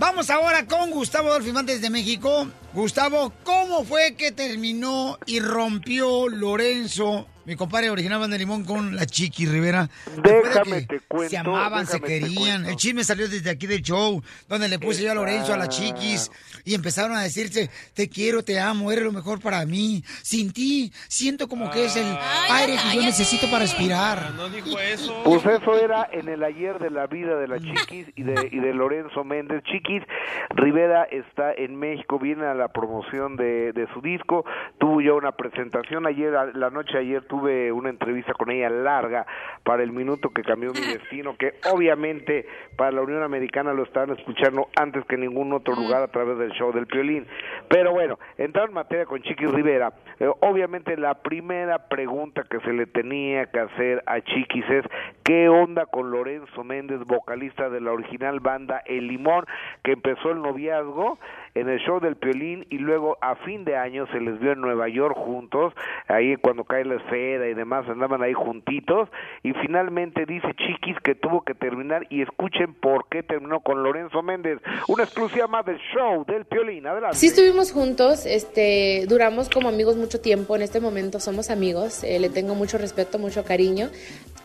Vamos ahora con Gustavo Dolfimán desde México. Gustavo, ¿cómo fue que terminó y rompió Lorenzo, mi compadre original Banda Limón, con la Chiqui Rivera? Después de Déjame que te cuento, Se amaban, se querían. El chisme salió desde aquí del show, donde le puse yo a Lorenzo, a la Chiquis, y empezaron a decirse, te quiero, te amo, eres lo mejor para mí. Sin ti, siento como que es el aire que yo necesito para respirar. No dijo eso. Pues eso era en el ayer de la vida de la Chiquis y de, y de Lorenzo Méndez. Chiquis Rivera está en México, viene a la promoción de, de su disco. Tuvo ya una presentación ayer, a- la noche de ayer tuve una entrevista con ella larga para el minuto que cambió mi destino, que obviamente para la Unión Americana lo estaban escuchando antes que en ningún otro lugar a través del show del Piolín. Pero bueno, entrando en materia con Chiquis Rivera, Eh, obviamente la primera pregunta que se le tenía que hacer a Chiquis es ¿qué onda con Lorenzo Méndez, vocalista de la original banda El Limón, que empezó el noviazgo en el show del Piolín y luego a fin de año se les vio en Nueva York juntos, ahí cuando cae la esfera y demás andaban ahí juntitos y finalmente dice Chiquis que tuvo que terminar y escuchen por qué terminó con Lorenzo Méndez. Una exclusiva más del show del Piolín, adelante. Sí estuvimos juntos, este, duramos como amigos mucho tiempo, en este momento somos amigos, eh, le tengo mucho respeto, mucho cariño.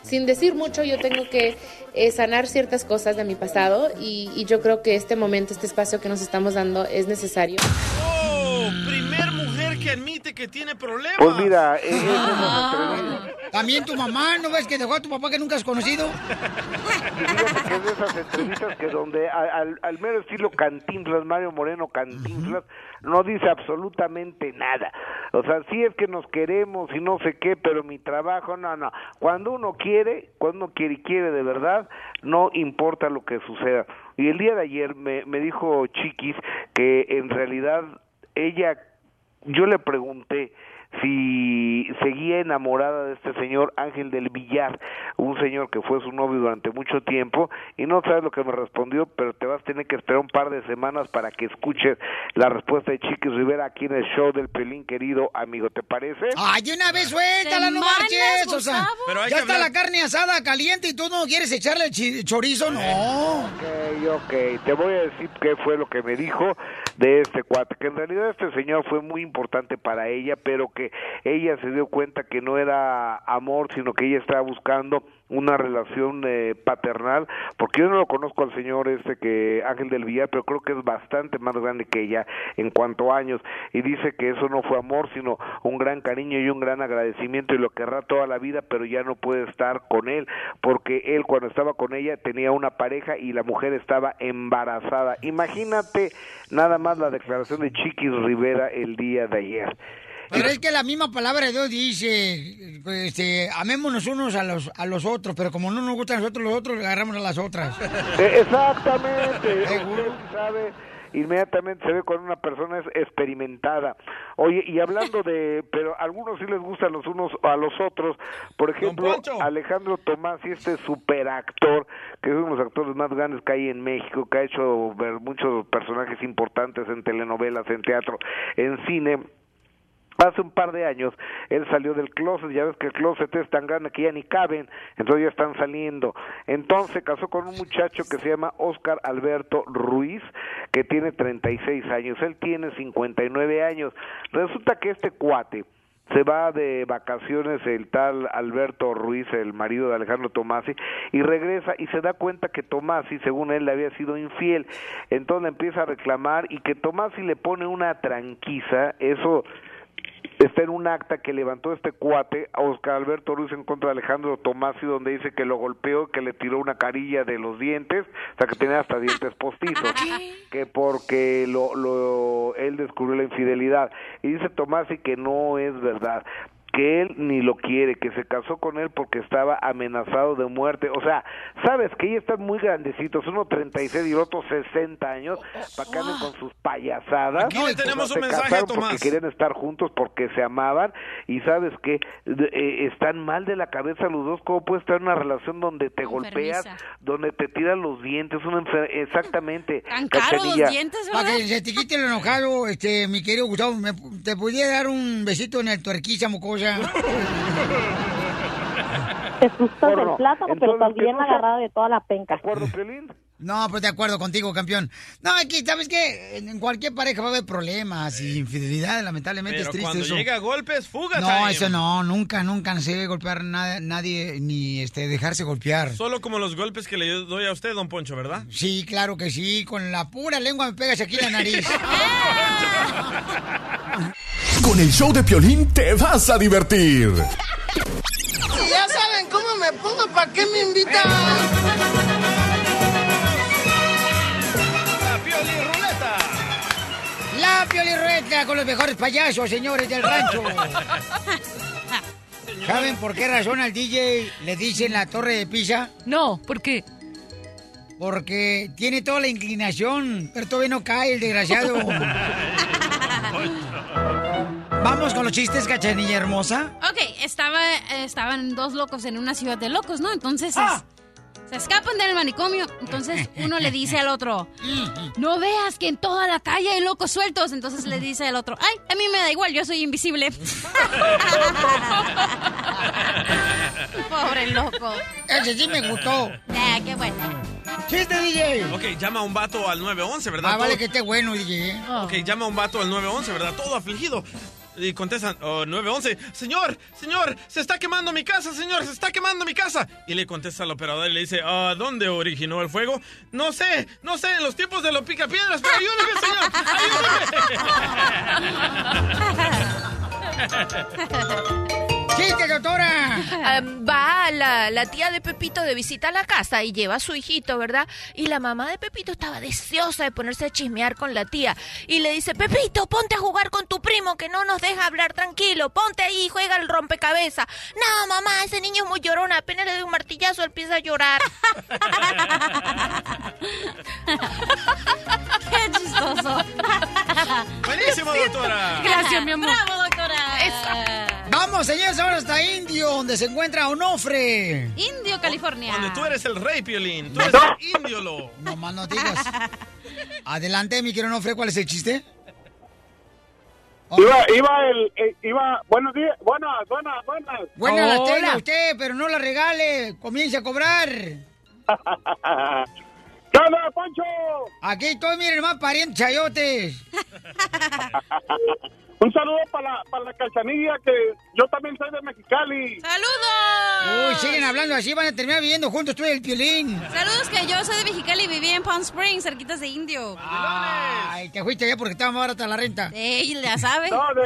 Sin decir mucho, yo tengo que eh, sanar ciertas cosas de mi pasado y, y yo creo que este momento, este espacio que nos estamos dando es necesario. ¡Oh! Primer mujer que admite que tiene problemas. Pues mira, eh, eh, Ah. También tu mamá, ¿no ves que dejó a tu papá que nunca has conocido? Y que es de esas entrevistas que donde al, al mero estilo Cantinflas, Mario Moreno Cantinflas, no dice absolutamente nada. O sea, sí es que nos queremos y no sé qué, pero mi trabajo, no, no. Cuando uno quiere, cuando uno quiere y quiere de verdad, no importa lo que suceda. Y el día de ayer me, me dijo Chiquis que en realidad ella, yo le pregunté, si seguía enamorada de este señor Ángel del Villar, un señor que fue su novio durante mucho tiempo, y no sabes lo que me respondió, pero te vas a tener que esperar un par de semanas para que escuches la respuesta de Chiquis Rivera aquí en el show del Pelín, querido amigo, ¿te parece? Ay, de una vez suéltala, no marches. O sea. Pero ya está hablar- la carne asada caliente y tú no quieres echarle el chi- chorizo, no. Ok, ok, te voy a decir qué fue lo que me dijo de este cuate, que en realidad este señor fue muy importante para ella, pero que ella se dio cuenta que no era amor, sino que ella estaba buscando una relación eh, paternal, porque yo no lo conozco al señor este que Ángel del Villar, pero creo que es bastante más grande que ella en cuanto a años, y dice que eso no fue amor, sino un gran cariño y un gran agradecimiento y lo querrá toda la vida, pero ya no puede estar con él, porque él cuando estaba con ella tenía una pareja y la mujer estaba embarazada. Imagínate nada más la declaración de Chiquis Rivera el día de ayer. Pero es que la misma palabra de Dios dice, este, amémonos unos a los, a los otros, pero como no nos gustan a nosotros los otros, agarramos a las otras. Eh, Exactamente, usted sabe, inmediatamente se ve cuando una persona es experimentada. Oye, y hablando de, pero a algunos sí les gustan los unos a los otros, por ejemplo, Alejandro Tomás y este superactor, que es uno de los actores más grandes que hay en México, que ha hecho ver muchos personajes importantes en telenovelas, en teatro, en cine, Hace un par de años él salió del closet, ya ves que el closet es tan grande que ya ni caben, entonces ya están saliendo. Entonces casó con un muchacho que se llama Oscar Alberto Ruiz, que tiene 36 años, él tiene 59 años. Resulta que este cuate se va de vacaciones el tal Alberto Ruiz, el marido de Alejandro Tomasi, y regresa y se da cuenta que Tomasi, según él, le había sido infiel. Entonces empieza a reclamar y que Tomasi le pone una tranquiza, eso está en un acta que levantó este cuate a Oscar Alberto Ruiz en contra de Alejandro Tomasi donde dice que lo golpeó, que le tiró una carilla de los dientes, o sea que tenía hasta dientes postizos, que porque lo, lo él descubrió la infidelidad. Y dice Tomasi que no es verdad que él ni lo quiere, que se casó con él porque estaba amenazado de muerte. O sea, sabes que ellos están muy grandecitos, uno 36 y el otro 60 años, para que anden con sus payasadas. Aquí le tenemos O sea, un mensaje a Tomás. Porque querían estar juntos porque se amaban y sabes que eh, están mal de la cabeza los dos. ¿Cómo puedes estar en una relación donde te golpeas, donde te tiran los dientes? Una enfer- Exactamente. Cachanilla. Para que se te quite lo enojado, este, mi querido Gustavo, ¿me- ¿te pudiera dar un besito en el tuerquiza, mocosa? Te gustas Porno. el plátano, pero también ¿qué cosa? agarrada de toda la penca. acuerdo? No, pues de acuerdo contigo, campeón. No, aquí, ¿sabes qué? En cualquier pareja va a haber problemas y infidelidad, lamentablemente Pero es triste cuando eso. llega a golpes, fuga. No, time. eso no, nunca, nunca se debe golpear nada, nadie, ni este, dejarse golpear. Solo como los golpes que le doy a usted, don Poncho, ¿verdad? Sí, claro que sí, con la pura lengua me pegas aquí la nariz. Con el show de Piolín te vas a divertir. Si ya saben cómo me pongo, ¿para qué me invitan? La piolirrueta con los mejores payasos, señores del rancho. ¿Saben por qué razón al DJ le dicen la torre de Pisa? No, ¿por qué? Porque tiene toda la inclinación, pero todavía no cae el desgraciado. Vamos con los chistes, cachanilla hermosa. Ok, estaba, eh, estaban dos locos en una ciudad de locos, ¿no? Entonces es- se escapan del manicomio. Entonces uno le dice al otro, no veas que en toda la calle hay locos sueltos. Entonces le dice al otro, ay, a mí me da igual, yo soy invisible. Pobre loco. Ese sí me gustó. Ah, qué bueno. ¡Chiste, DJ! Ok, llama a un vato al 911, ¿verdad? Ah, vale Todo- que esté bueno, DJ. ¿eh? Ok, llama a un vato al 911, ¿verdad? Todo afligido. Y contestan, oh, 911, señor, señor, se está quemando mi casa, señor, se está quemando mi casa. Y le contesta al operador y le dice, ¿dónde originó el fuego? No sé, no sé, en los tiempos de los picapiedras, pero ayúdeme, señor, ¡Chiste, doctora! Ah, va la, la tía de Pepito de visita a la casa y lleva a su hijito, ¿verdad? Y la mamá de Pepito estaba deseosa de ponerse a chismear con la tía. Y le dice, Pepito, ponte a jugar con tu primo que no nos deja hablar tranquilo. Ponte ahí y juega el rompecabezas. No, mamá, ese niño es muy llorón. Apenas le doy un martillazo, él empieza a llorar. Qué chistoso. Buenísimo, doctora. Gracias, mi amor. Bravo, doctora. Vamos, señores, ahora hasta Indio, donde se encuentra Onofre. Indio, California. Donde tú eres el rey, Piolín. Tú eres el indiolo. No más no digas. Adelante, mi querido Onofre, ¿cuál es el chiste? Iba, iba el, eh, iba, buenos días, buenas, buenas, buenas. Buena la tenga usted, pero no la regale. Comience a cobrar. ¿Qué onda, Poncho? Aquí estoy, miren, más parientes chayotes. Un saludo para la, para la cachanilla, que yo también soy de Mexicali. ¡Saludos! Uy, siguen hablando así, van a terminar viviendo juntos tú y el piolín. Saludos, que yo soy de Mexicali y viví en Palm Springs, cerquitas de Indio. Ay, te fuiste allá porque estaba más barata la renta. Ey, ya sabe. No, de,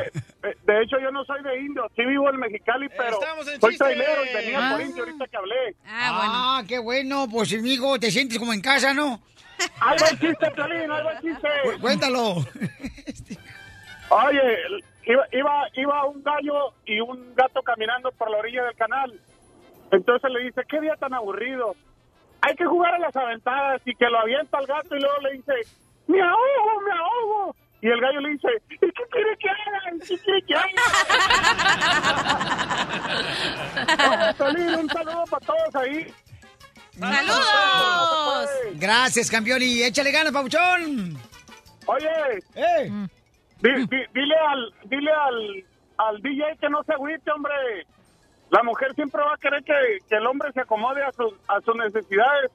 de- de hecho yo no soy de Indio, sí vivo en Mexicali, pero estamos en soy trailero y venía Ah. por Indio ahorita que hablé. Ah, qué bueno, pues amigo, te sientes como en casa, ¿no? Ahí va el chiste, Piolín, ahí va el chiste. Cu- Cuéntalo. Oye, iba, iba, iba un gallo y un gato caminando por la orilla del canal. Entonces le dice, qué día tan aburrido. Hay que jugar a las aventadas y que lo avienta al gato y luego le dice, me ahogo, me ahogo. Y el gallo le dice, ¿y qué quiere que haga? ¿Qué quiere que haga? Oye, un saludo para todos ahí. ¡Saludos! Gracias, campeón, y échale ganas, papuchón. Oye, ¡Eh! Di- di- dile al dile al, al DJ que no se agüite, hombre. La mujer siempre va a querer que, que el hombre se acomode a sus, a sus necesidades.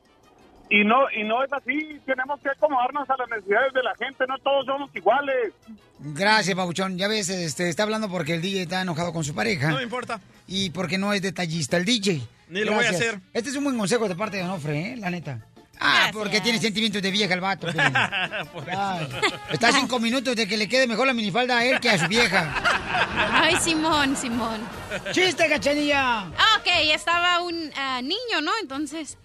Y no y no es así. Tenemos que acomodarnos a las necesidades de la gente. No todos somos iguales. Gracias, papuchón. Ya ves, este, está hablando porque el DJ está enojado con su pareja. No me importa. Y porque no es detallista el DJ. Ni lo voy a hacer. Este es un buen consejo de parte de Onofre, ¿eh? La neta. Ah, porque tiene sentimientos de vieja el vato. Ay, está a cinco minutos de que le quede mejor la minifalda a él que a su vieja. Ay, Simón, Simón. ¡Chiste, cachanilla! Ah, ok, estaba un ah, niño, ¿no? Entonces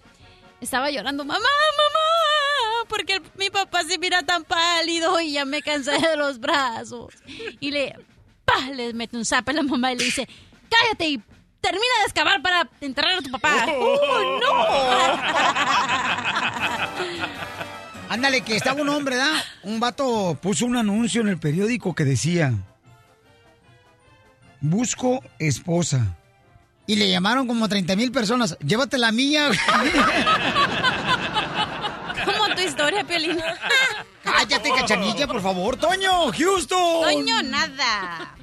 estaba llorando, mamá, mamá, porque el- mi papá se mira tan pálido y ya me cansé de los brazos. Y le, pa, le mete un zap a la mamá y le dice, cállate y termina de excavar para enterrar a tu papá. ¡Oh, Ándale, que estaba un hombre, ¿da? Un vato puso un anuncio en el periódico que decía: Busco esposa. Y le llamaron como 30 mil personas. Llévate la mía. Como tu historia, Piolín. Cállate, cachanilla, por favor. Toño, Houston. Toño, nada.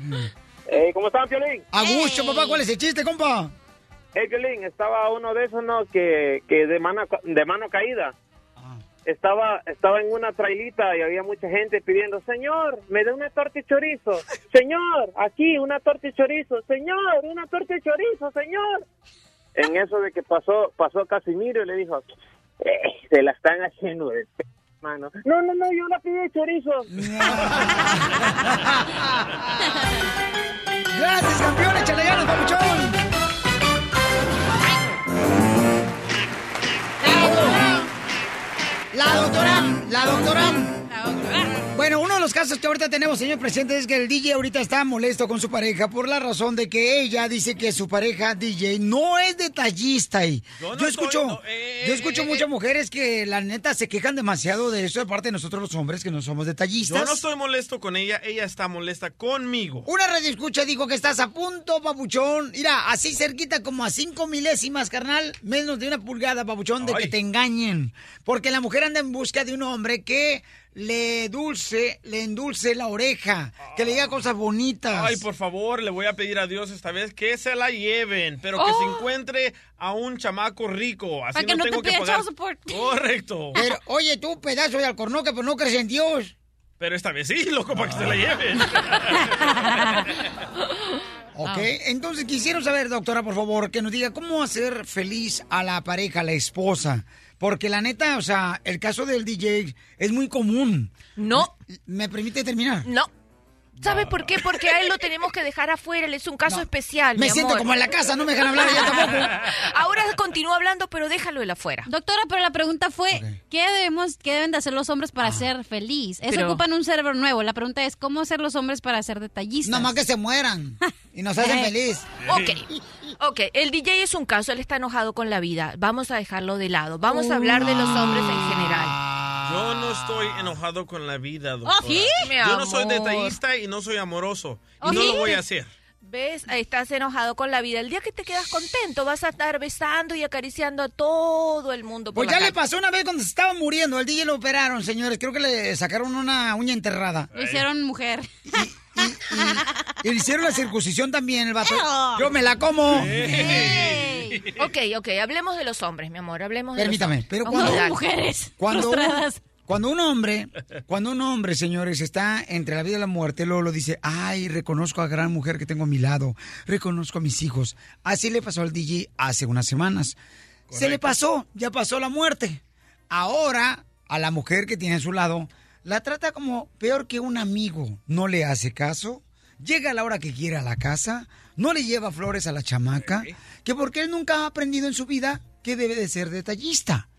Hey, ¿Cómo están, Piolín? Augusto, papá, ¿cuál es el chiste, compa? Hey, Piolín, estaba uno de esos, ¿no? Que, que de, mano, de mano caída. Estaba, estaba en una trailita y había mucha gente pidiendo, señor, me dé una torta y chorizo. Señor, aquí una torta y chorizo. Señor, una torta y chorizo, señor. En eso de que pasó, pasó Casimiro y le dijo, "Eh, se la están haciendo de p mano. No, no, no, yo la pedí de chorizo. Gracias, campeón. Échale ganas, papuchón. La doctora, la doctora. Bueno, uno de los casos que ahorita tenemos, señor presidente, es que el DJ ahorita está molesto con su pareja por la razón de que ella dice que su pareja DJ no es detallista. Y Yo yo, escucho, soy- no, eh, yo escucho muchas mujeres que la neta se quejan demasiado de eso de parte de nosotros los hombres que no somos detallistas. Yo no estoy molesto con ella, ella está molesta conmigo. Una radio escucha dijo que estás a punto, papuchón. Mira, así cerquita como a cinco milésimas, carnal, menos de una pulgada, papuchón, de que te engañen. Porque la mujer anda en busca de un hombre que le dulce, le endulce la oreja, que le diga cosas bonitas. Ay, por favor, le voy a pedir a Dios esta vez que se la lleven, pero que Oh. se encuentre a un chamaco rico. Así Para que no te tengo que pagar. Correcto. Pero, oye, tú, pedazo de alcornoque, pero no crees en Dios. Pero esta vez sí, loco, para que se la lleven. Ok, entonces quisiera saber, doctora, por favor, que nos diga cómo hacer feliz a la pareja, a la esposa. Porque la neta, o sea, el caso del DJ es muy común. No. ¿Me permite terminar? No. ¿Sabe por qué? Porque a él lo tenemos que dejar afuera, él es un caso especial. Me mi siento amor. como en la casa, no me dejan hablar ella tampoco. Ahora continúa hablando, pero déjalo él afuera. Doctora, pero la pregunta fue, ¿qué debemos, qué deben de hacer los hombres para ser feliz? Eso Pero- ocupan un cerebro nuevo. La pregunta es, ¿cómo hacer los hombres para ser detallistas? Nomás que se mueran y nos hacen feliz. Ok, ok, el DJ es un caso, él está enojado con la vida, vamos a dejarlo de lado, vamos a hablar de los hombres en general. Yo no estoy enojado con la vida, doctora. ¿Oh, sí? Yo no soy detallista y no soy amoroso. Y ¿Oh, no sí? lo voy a hacer. ¿Ves? Estás enojado con la vida. El día que te quedas contento vas a estar besando y acariciando a todo el mundo. Por Pues ya le pasó una vez cuando se estaba muriendo. Al DJ lo operaron, señores. Creo que le sacaron una uña enterrada. Lo hicieron mujer. Y le hicieron la circuncisión también, el vato. Yo me la como. Ok, ok, hablemos de los hombres, mi amor, hablemos de Permítame, los pero cuando, Vamos, mujeres cuando, un, frustradas. cuando un hombre, cuando un hombre, señores, está entre la vida y la muerte, luego lo dice, ay, reconozco a la gran mujer que tengo a mi lado, reconozco a mis hijos. Así le pasó al DJ hace unas semanas. Se le pasó, ya pasó la muerte. Ahora, a la mujer que tiene a su lado, la trata como peor que un amigo. No le hace caso, llega a la hora que quiere a la casa, no le lleva flores a la chamaca, que porque él nunca ha aprendido en su vida que debe de ser detallista.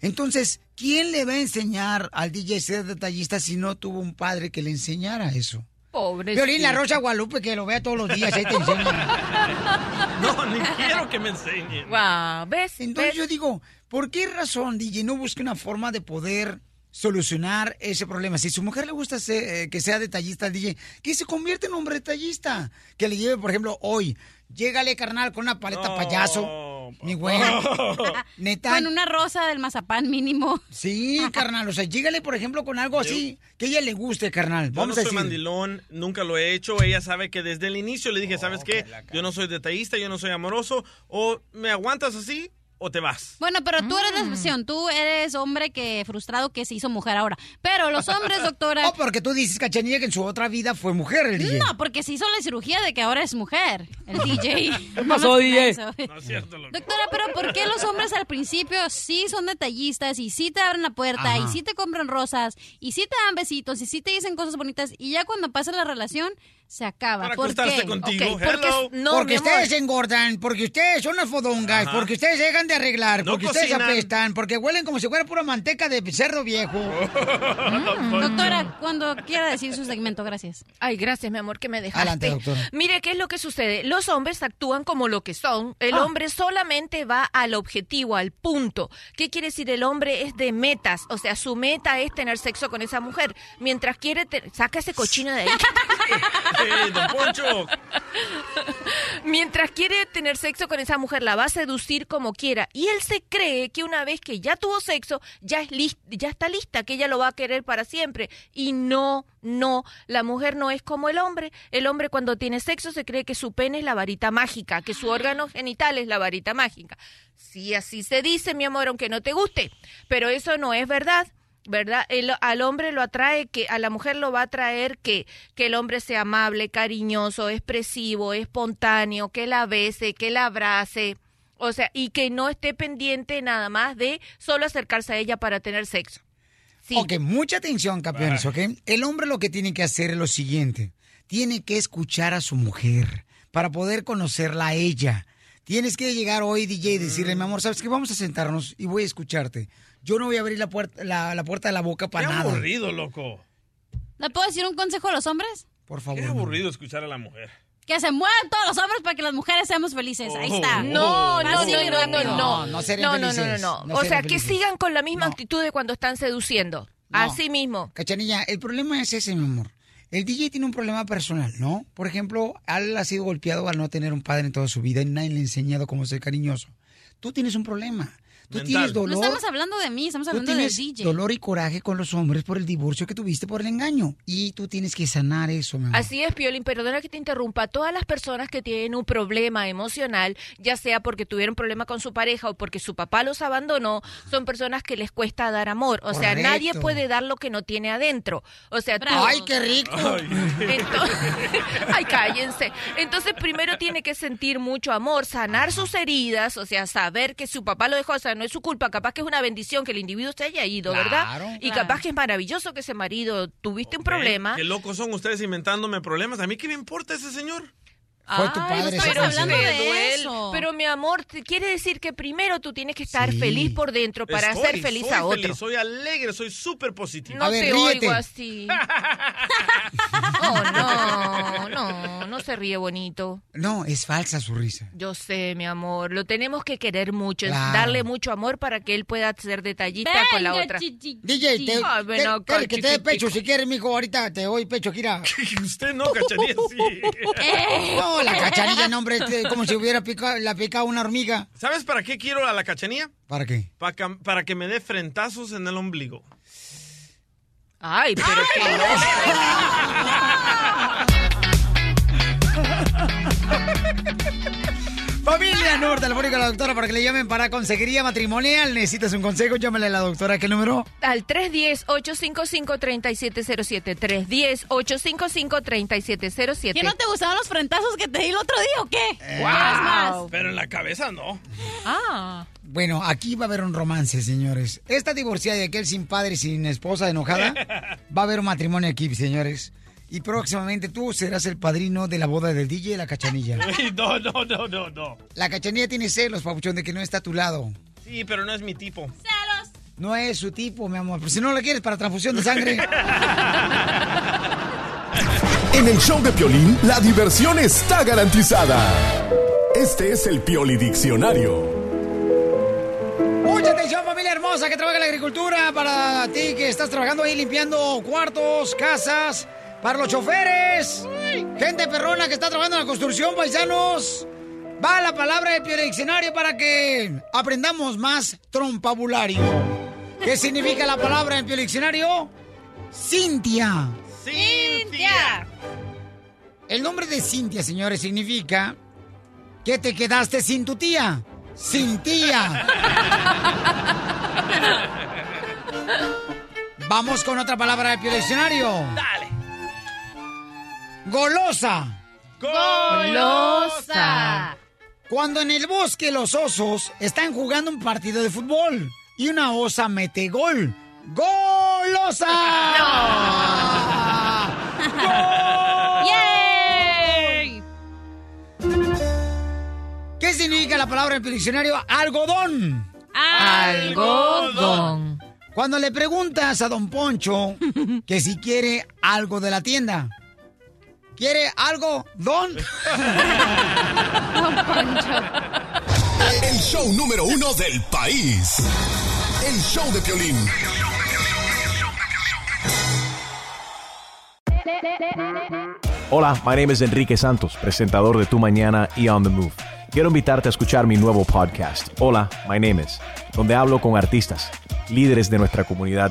Entonces, ¿quién le va a enseñar al DJ ser detallista si no tuvo un padre que le enseñara eso? Pobre. Violín La Rosa Guadalupe, que lo vea todos los días, ahí te enseña. No, ni quiero que me enseñen. Wow, ¿ves? Entonces yo digo, ¿por qué razón, DJ, no busca una forma de poder solucionar ese problema? Si su mujer le gusta ser, eh, que sea detallista al DJ, que se convierta en hombre detallista. Que le lleve, por ejemplo, hoy, llégale, carnal, con una paleta payaso. Mi güey. Neta. Con una rosa del mazapán mínimo. Sí, carnal, o sea, llégale, por ejemplo, con algo así que a ella le guste, carnal. Yo Vamos no a soy decir. mandilón, nunca lo he hecho. Ella sabe que desde el inicio le dije, ¿sabes qué? Yo no soy detallista, yo no soy amoroso. O me aguantas así o te vas. Bueno, pero tú eres Mm. la excepción. Tú eres hombre que frustrado que se hizo mujer ahora. Pero los hombres, doctora... Oh, porque tú dices, Cachanilla, que en su otra vida fue mujer el DJ. No, porque se hizo la cirugía de que ahora es mujer, el DJ. ¿Qué pasó, DJ? No es cierto, loco. Doctora, pero ¿por qué los hombres al principio sí son detallistas y sí te abren la puerta Ajá. y sí te compran rosas y sí te dan besitos y sí te dicen cosas bonitas y ya cuando pasa la relación se acaba? Para ¿Por acostarse qué? contigo, Ok, porque no, porque ustedes engordan, porque ustedes son las fodongas, Ajá. porque ustedes dejan de arreglar, No porque ustedes apestan, porque huelen como si fuera pura manteca de cerdo viejo. Mm, Doctora, cuando quiera decir su segmento, gracias. Ay, gracias, mi amor, que me dejaste. Adelante, doctora. Mire, ¿qué es lo que sucede? Los hombres actúan como lo que son. El Ah. hombre solamente va al objetivo, al punto. ¿Qué quiere decir? El hombre es de metas. O sea, su meta es tener sexo con esa mujer. Mientras quiere... te- Saca ese cochino de ahí. ¡Ey, don Poncho! Mientras quiere tener sexo con esa mujer, la va a seducir como quiera. Y él se cree que una vez que ya tuvo sexo, ya, es lis- ya está lista, que ella lo va a querer para siempre. Y no, no, la mujer no es como el hombre. El hombre cuando tiene sexo se cree que su pene es la varita mágica, que su órgano genital es la varita mágica. Sí, así se dice, mi amor, aunque no te guste. Pero eso no es verdad. ¿Verdad? El- al hombre lo atrae que a la mujer lo va a atraer que que el hombre sea amable, cariñoso, expresivo, espontáneo, que la bese, que la abrace, o sea, y que no esté pendiente nada más de solo acercarse a ella para tener sexo. Ok, mucha atención, campeones, ¿ok? El hombre lo que tiene que hacer es lo siguiente. Tiene que escuchar a su mujer para poder conocerla a ella. Tienes que llegar hoy, DJ, y decirle, mi amor, ¿sabes qué? Vamos a sentarnos y voy a escucharte. Yo no voy a abrir la puerta, la, la puerta de la boca para Qué nada. aburrido, loco. ¿Le puedo decir un consejo a los hombres? Por favor. Qué aburrido escuchar a la mujer. Que se muevan todos los hombres para que las mujeres seamos felices. Ahí Oh. está. No, no, no, no, no, No, no. no no, no, no, no, No O sea, que sigan con la misma actitud de cuando están seduciendo. No. Así mismo. Cachanilla, el problema es ese, mi amor. El DJ tiene un problema personal, ¿no? Por ejemplo, él ha sido golpeado al no tener un padre en toda su vida y nadie le ha enseñado cómo ser cariñoso. Tú tienes un problema. Tú Mental. tienes No dolor. estamos hablando de mí, estamos hablando del tienes DJ. dolor y coraje con los hombres por el divorcio que tuviste por el engaño. Y tú tienes que sanar eso, mi amor. Así es, Piolín, perdona que te interrumpa. Todas las personas que tienen un problema emocional, ya sea porque tuvieron problema con su pareja o porque su papá los abandonó, son personas que les cuesta dar amor. O sea, nadie puede dar lo que no tiene adentro. O sea, tú... ¡Ay, qué rico! Entonces, ay, cállense. Entonces, primero tiene que sentir mucho amor, sanar sus heridas, o sea, saber que su papá lo dejó, o sea, no es su culpa, capaz que es una bendición que el individuo se haya ido, Claro, ¿verdad? Y claro. capaz que es maravilloso que ese marido tuviste un problema. Qué locos son ustedes inventándome problemas. ¿A mí qué me importa ese señor? Fue tu Ay, padre, pero, hablando de eso. pero mi amor, quiere decir que primero tú tienes que estar Sí. feliz por dentro para Estoy- hacer feliz soy a otro. feliz, soy alegre, soy súper positivo. No A ver, te ríete. oigo así. Oh, no, no, no se ríe bonito. No, es falsa su risa. Yo sé, mi amor, lo tenemos que querer mucho, Claro. darle mucho amor para que él pueda ser detallista con la otra. DJ, te, Ay, ven te- que te dé pecho si quieres, mijo. Ahorita te doy pecho, Kira. Usted no, cachanilla, sí. No, la cachanilla, no, hombre, este, como si hubiera picado, la picado una hormiga. ¿Sabes para qué quiero a la cachanilla? ¿Para qué? Pa cam- para que me dé frentazos en el ombligo. Ay, pero qué loco. Familia Norte, telefónica a la doctora para que le llamen para consejería matrimonial. ¿Necesitas un consejo? Llámale a la doctora. ¿Qué número? Al 310-855-3707. 310-855-3707. ¿Qué no te gustaban los frentazos que te di el otro día o qué? Eh. Wow. ¿Quieres más? Pero en la cabeza no. Ah. Bueno, aquí va a haber un romance, señores. Esta divorciada y aquel sin padre y sin esposa enojada, va a haber un matrimonio aquí, señores. Y próximamente tú serás el padrino de la boda del DJ y la cachanilla. No, no, no, no, no. La cachanilla tiene celos, papuchón, de que no está a tu lado. Sí, pero no es mi tipo. Celos. No es su tipo, mi amor. Pero si no la quieres para transfusión de sangre. En el show de Piolín, la diversión está garantizada. Este es el Pioli Diccionario. Mucha atención, familia hermosa que trabaja en la agricultura. Para ti que estás trabajando ahí limpiando cuartos, casas. Para los choferes. Gente perrona que está trabajando en la construcción, paisanos. Va la palabra del Pio Diccionario para que aprendamos más trompabulario. ¿Qué significa la palabra en Pio Diccionario? Cintia. Cintia. El nombre de Cintia, señores, significa que te quedaste sin tu tía. Sin tía. Vamos con otra palabra del Pio Diccionario. Golosa. Golosa. Cuando en el bosque los osos están jugando un partido de fútbol y una osa mete gol. ¡Golosa! ¡Yay! ¿Qué significa la palabra en el diccionario? Algodón. Algodón. Cuando le preguntas a don Poncho que si quiere algo de la tienda. ¿Quiere algo, don? El show número uno del país. El show de Piolín. Hola, my name is Enrique Santos, presentador de Tu Mañana y On the Move. Quiero invitarte a escuchar mi nuevo podcast, Hola, my name is, donde hablo con artistas, líderes de nuestra comunidad